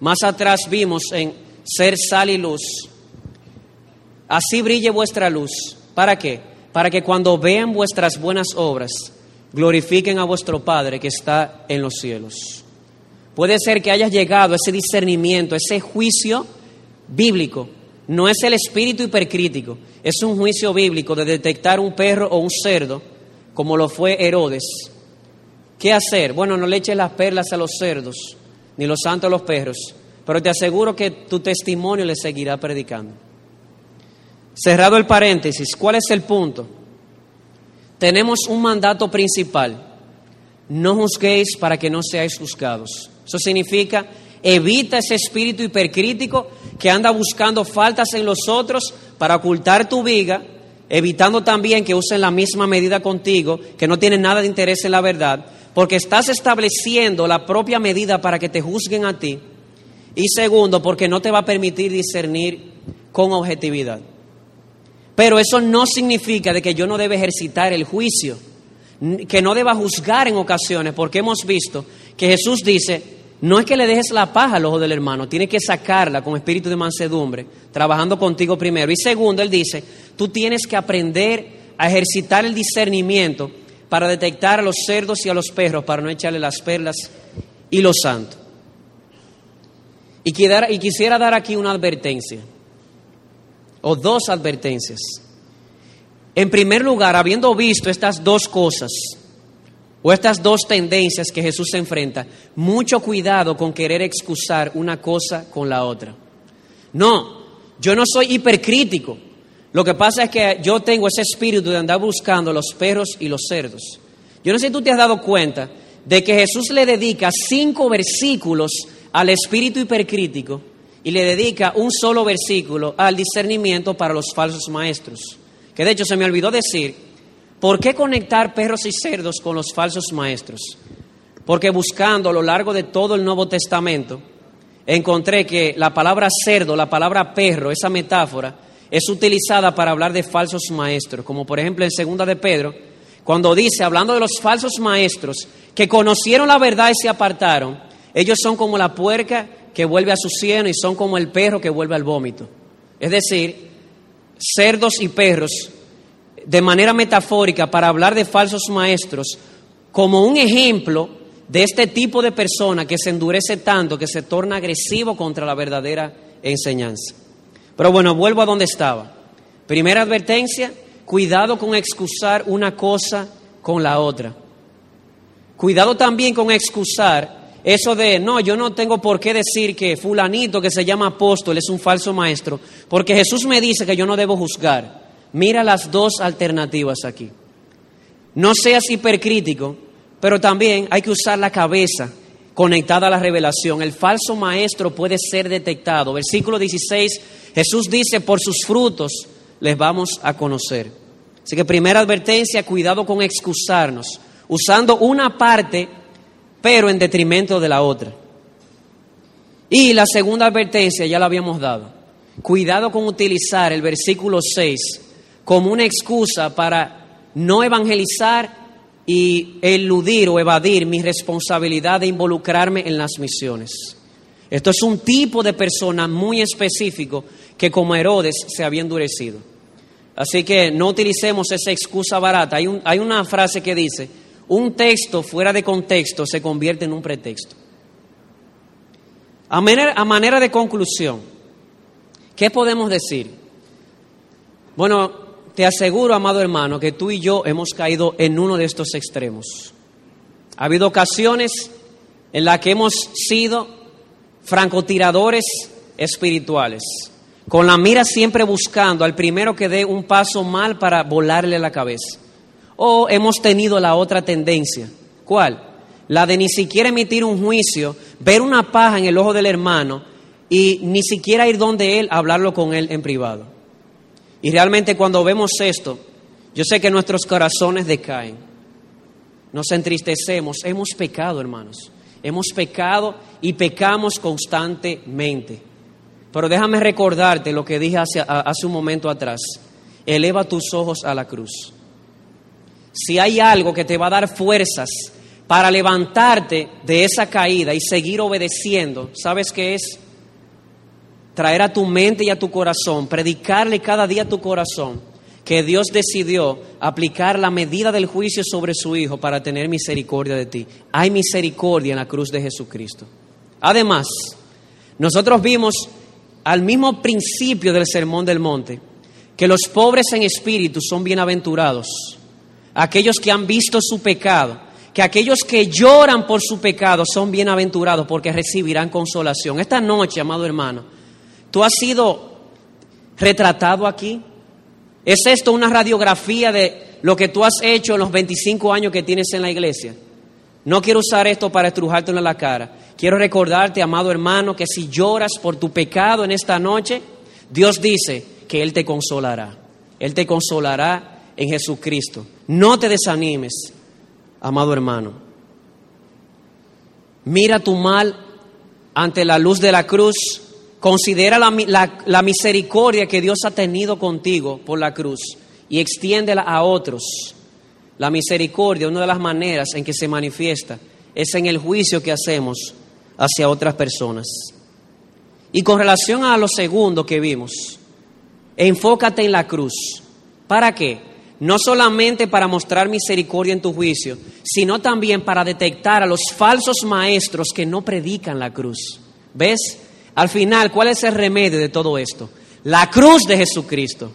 Más atrás vimos en ser sal y luz. Así brille vuestra luz. ¿Para qué? Para que cuando vean vuestras buenas obras, glorifiquen a vuestro Padre que está en los cielos. Puede ser que hayas llegado a ese discernimiento, ese juicio bíblico. No es el espíritu hipercrítico, es un juicio bíblico de detectar un perro o un cerdo, como lo fue Herodes. ¿Qué hacer? Bueno, no le eches las perlas a los cerdos ni los santos los perros, pero te aseguro que tu testimonio le seguirá predicando. Cerrado el paréntesis, ¿cuál es el punto? Tenemos un mandato principal. No juzguéis para que no seáis juzgados. Eso significa, evita ese espíritu hipercrítico que anda buscando faltas en los otros para ocultar tu viga evitando también que usen la misma medida contigo, que no tienen nada de interés en la verdad, porque estás estableciendo la propia medida para que te juzguen a ti. Y segundo, porque no te va a permitir discernir con objetividad. Pero eso no significa de que yo no deba ejercitar el juicio, que no deba juzgar en ocasiones, porque hemos visto que Jesús dice, no es que le dejes la paja al ojo del hermano, tiene que sacarla con espíritu de mansedumbre, trabajando contigo primero. Y segundo, él dice, tú tienes que aprender a ejercitar el discernimiento para detectar a los cerdos y a los perros, para no echarle las perlas y los santos. Y quisiera dar aquí una advertencia, o dos advertencias. En primer lugar, habiendo visto estas dos cosas, o estas dos tendencias que Jesús se enfrenta, mucho cuidado con querer excusar una cosa con la otra. No, yo no soy hipercrítico. Lo que pasa es que yo tengo ese espíritu de andar buscando los perros y los cerdos. Yo no sé si tú te has dado cuenta de que Jesús le dedica cinco versículos al espíritu hipercrítico y le dedica un solo versículo al discernimiento para los falsos maestros. Que de hecho se me olvidó decir, ¿por qué conectar perros y cerdos con los falsos maestros? Porque buscando a lo largo de todo el Nuevo Testamento, encontré que la palabra cerdo, la palabra perro, esa metáfora, es utilizada para hablar de falsos maestros, como por ejemplo en Segunda de Pedro, cuando dice, hablando de los falsos maestros, que conocieron la verdad y se apartaron, ellos son como la puerca que vuelve a su cieno y son como el perro que vuelve al vómito. Es decir, cerdos y perros, de manera metafórica, para hablar de falsos maestros, como un ejemplo de este tipo de persona que se endurece tanto, que se torna agresivo contra la verdadera enseñanza. Pero bueno, vuelvo a donde estaba. Primera advertencia, cuidado con excusar una cosa con la otra. Cuidado también con excusar eso de, no, yo no tengo por qué decir que fulanito que se llama apóstol es un falso maestro, porque Jesús me dice que yo no debo juzgar. Mira las dos alternativas aquí. No seas hipercrítico, pero también hay que usar la cabeza conectada a la revelación. El falso maestro puede ser detectado. Versículo 16, Jesús dice, por sus frutos les vamos a conocer. Así que primera advertencia, cuidado con excusarnos, usando una parte pero en detrimento de la otra. Y la segunda advertencia ya la habíamos dado. Cuidado con utilizar el versículo 6 como una excusa para no evangelizar y eludir o evadir mi responsabilidad de involucrarme en las misiones. Esto es un tipo de persona muy específico que como Herodes se había endurecido. Así que no utilicemos esa excusa barata. Hay, una frase que dice, un texto fuera de contexto se convierte en un pretexto. A manera, de conclusión, ¿qué podemos decir? Bueno, te aseguro, amado hermano, que tú y yo hemos caído en uno de estos extremos. Ha habido ocasiones en las que hemos sido francotiradores espirituales, con la mira siempre buscando al primero que dé un paso mal para volarle la cabeza. O hemos tenido la otra tendencia. ¿Cuál? La de ni siquiera emitir un juicio, ver una paja en el ojo del hermano y ni siquiera ir donde él hablarlo con él en privado. Y realmente cuando vemos esto, yo sé que nuestros corazones decaen, nos entristecemos, hemos pecado, hermanos, hemos pecado y pecamos constantemente. Pero déjame recordarte lo que dije hace, hace un momento atrás, eleva tus ojos a la cruz. Si hay algo que te va a dar fuerzas para levantarte de esa caída y seguir obedeciendo, ¿sabes qué es? Traer a tu mente y a tu corazón, predicarle cada día a tu corazón que Dios decidió aplicar la medida del juicio sobre su Hijo para tener misericordia de ti. Hay misericordia en la cruz de Jesucristo. Además, nosotros vimos al mismo principio del Sermón del Monte que los pobres en espíritu son bienaventurados aquellos que han visto su pecado, que aquellos que lloran por su pecado son bienaventurados porque recibirán consolación. Esta noche, amado hermano, tú has sido retratado aquí. ¿Es esto una radiografía de lo que tú has hecho en los 25 años que tienes en la iglesia? No quiero usar esto para estrujarte en la cara. Quiero recordarte, amado hermano, que si lloras por tu pecado en esta noche, Dios dice que Él te consolará. Él te consolará en Jesucristo. No te desanimes, amado hermano. Mira tu mal ante la luz de la cruz. Considera la, misericordia que Dios ha tenido contigo por la cruz y extiéndela a otros. La misericordia, una de las maneras en que se manifiesta, es en el juicio que hacemos hacia otras personas. Y con relación a lo segundo que vimos, enfócate en la cruz. ¿Para qué? No solamente para mostrar misericordia en tu juicio, sino también para detectar a los falsos maestros que no predican la cruz. ¿Ves? Al final, ¿cuál es el remedio de todo esto? La cruz de Jesucristo.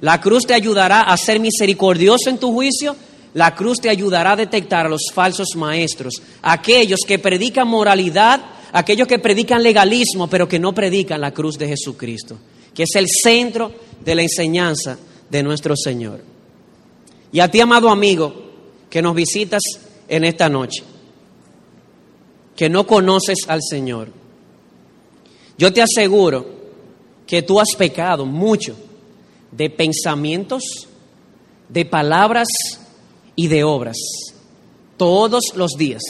La cruz te ayudará a ser misericordioso en tu juicio. La cruz te ayudará a detectar a los falsos maestros, aquellos que predican moralidad, aquellos que predican legalismo, pero que no predican la cruz de Jesucristo, que es el centro de la enseñanza de nuestro Señor. Y a ti, amado amigo, que nos visitas en esta noche, que no conoces al Señor, yo te aseguro que tú has pecado mucho de pensamientos, de palabras y de obras, todos los días.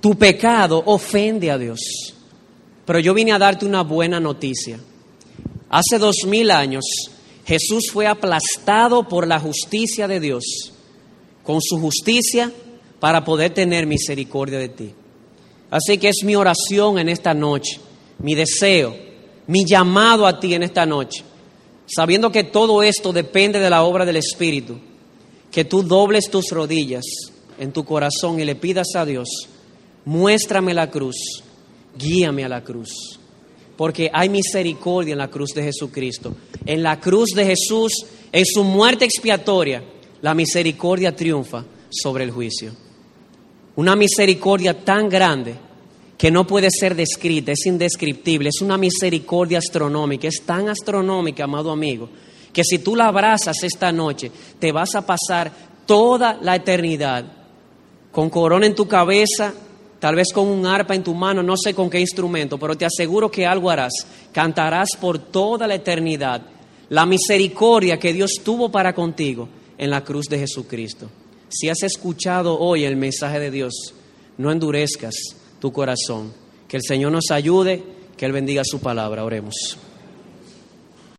Tu pecado ofende a Dios. Pero yo vine a darte una buena noticia. Hace dos mil años Jesús fue aplastado por la justicia de Dios, con su justicia para poder tener misericordia de ti. Así que es mi oración en esta noche, mi deseo, mi llamado a ti en esta noche, sabiendo que todo esto depende de la obra del Espíritu, que tú dobles tus rodillas en tu corazón y le pidas a Dios, muéstrame la cruz, guíame a la cruz, porque hay misericordia en la cruz de Jesucristo. En la cruz de Jesús, en su muerte expiatoria, la misericordia triunfa sobre el juicio. Una misericordia tan grande que no puede ser descrita, es indescriptible, es una misericordia astronómica, es tan astronómica, amado amigo, que si tú la abrazas esta noche, te vas a pasar toda la eternidad con corona en tu cabeza, tal vez con un arpa en tu mano, no sé con qué instrumento, pero te aseguro que algo harás, cantarás por toda la eternidad la misericordia que Dios tuvo para contigo en la cruz de Jesucristo. Si has escuchado hoy el mensaje de Dios, no endurezcas tu corazón. Que el Señor nos ayude, que Él bendiga su palabra. Oremos.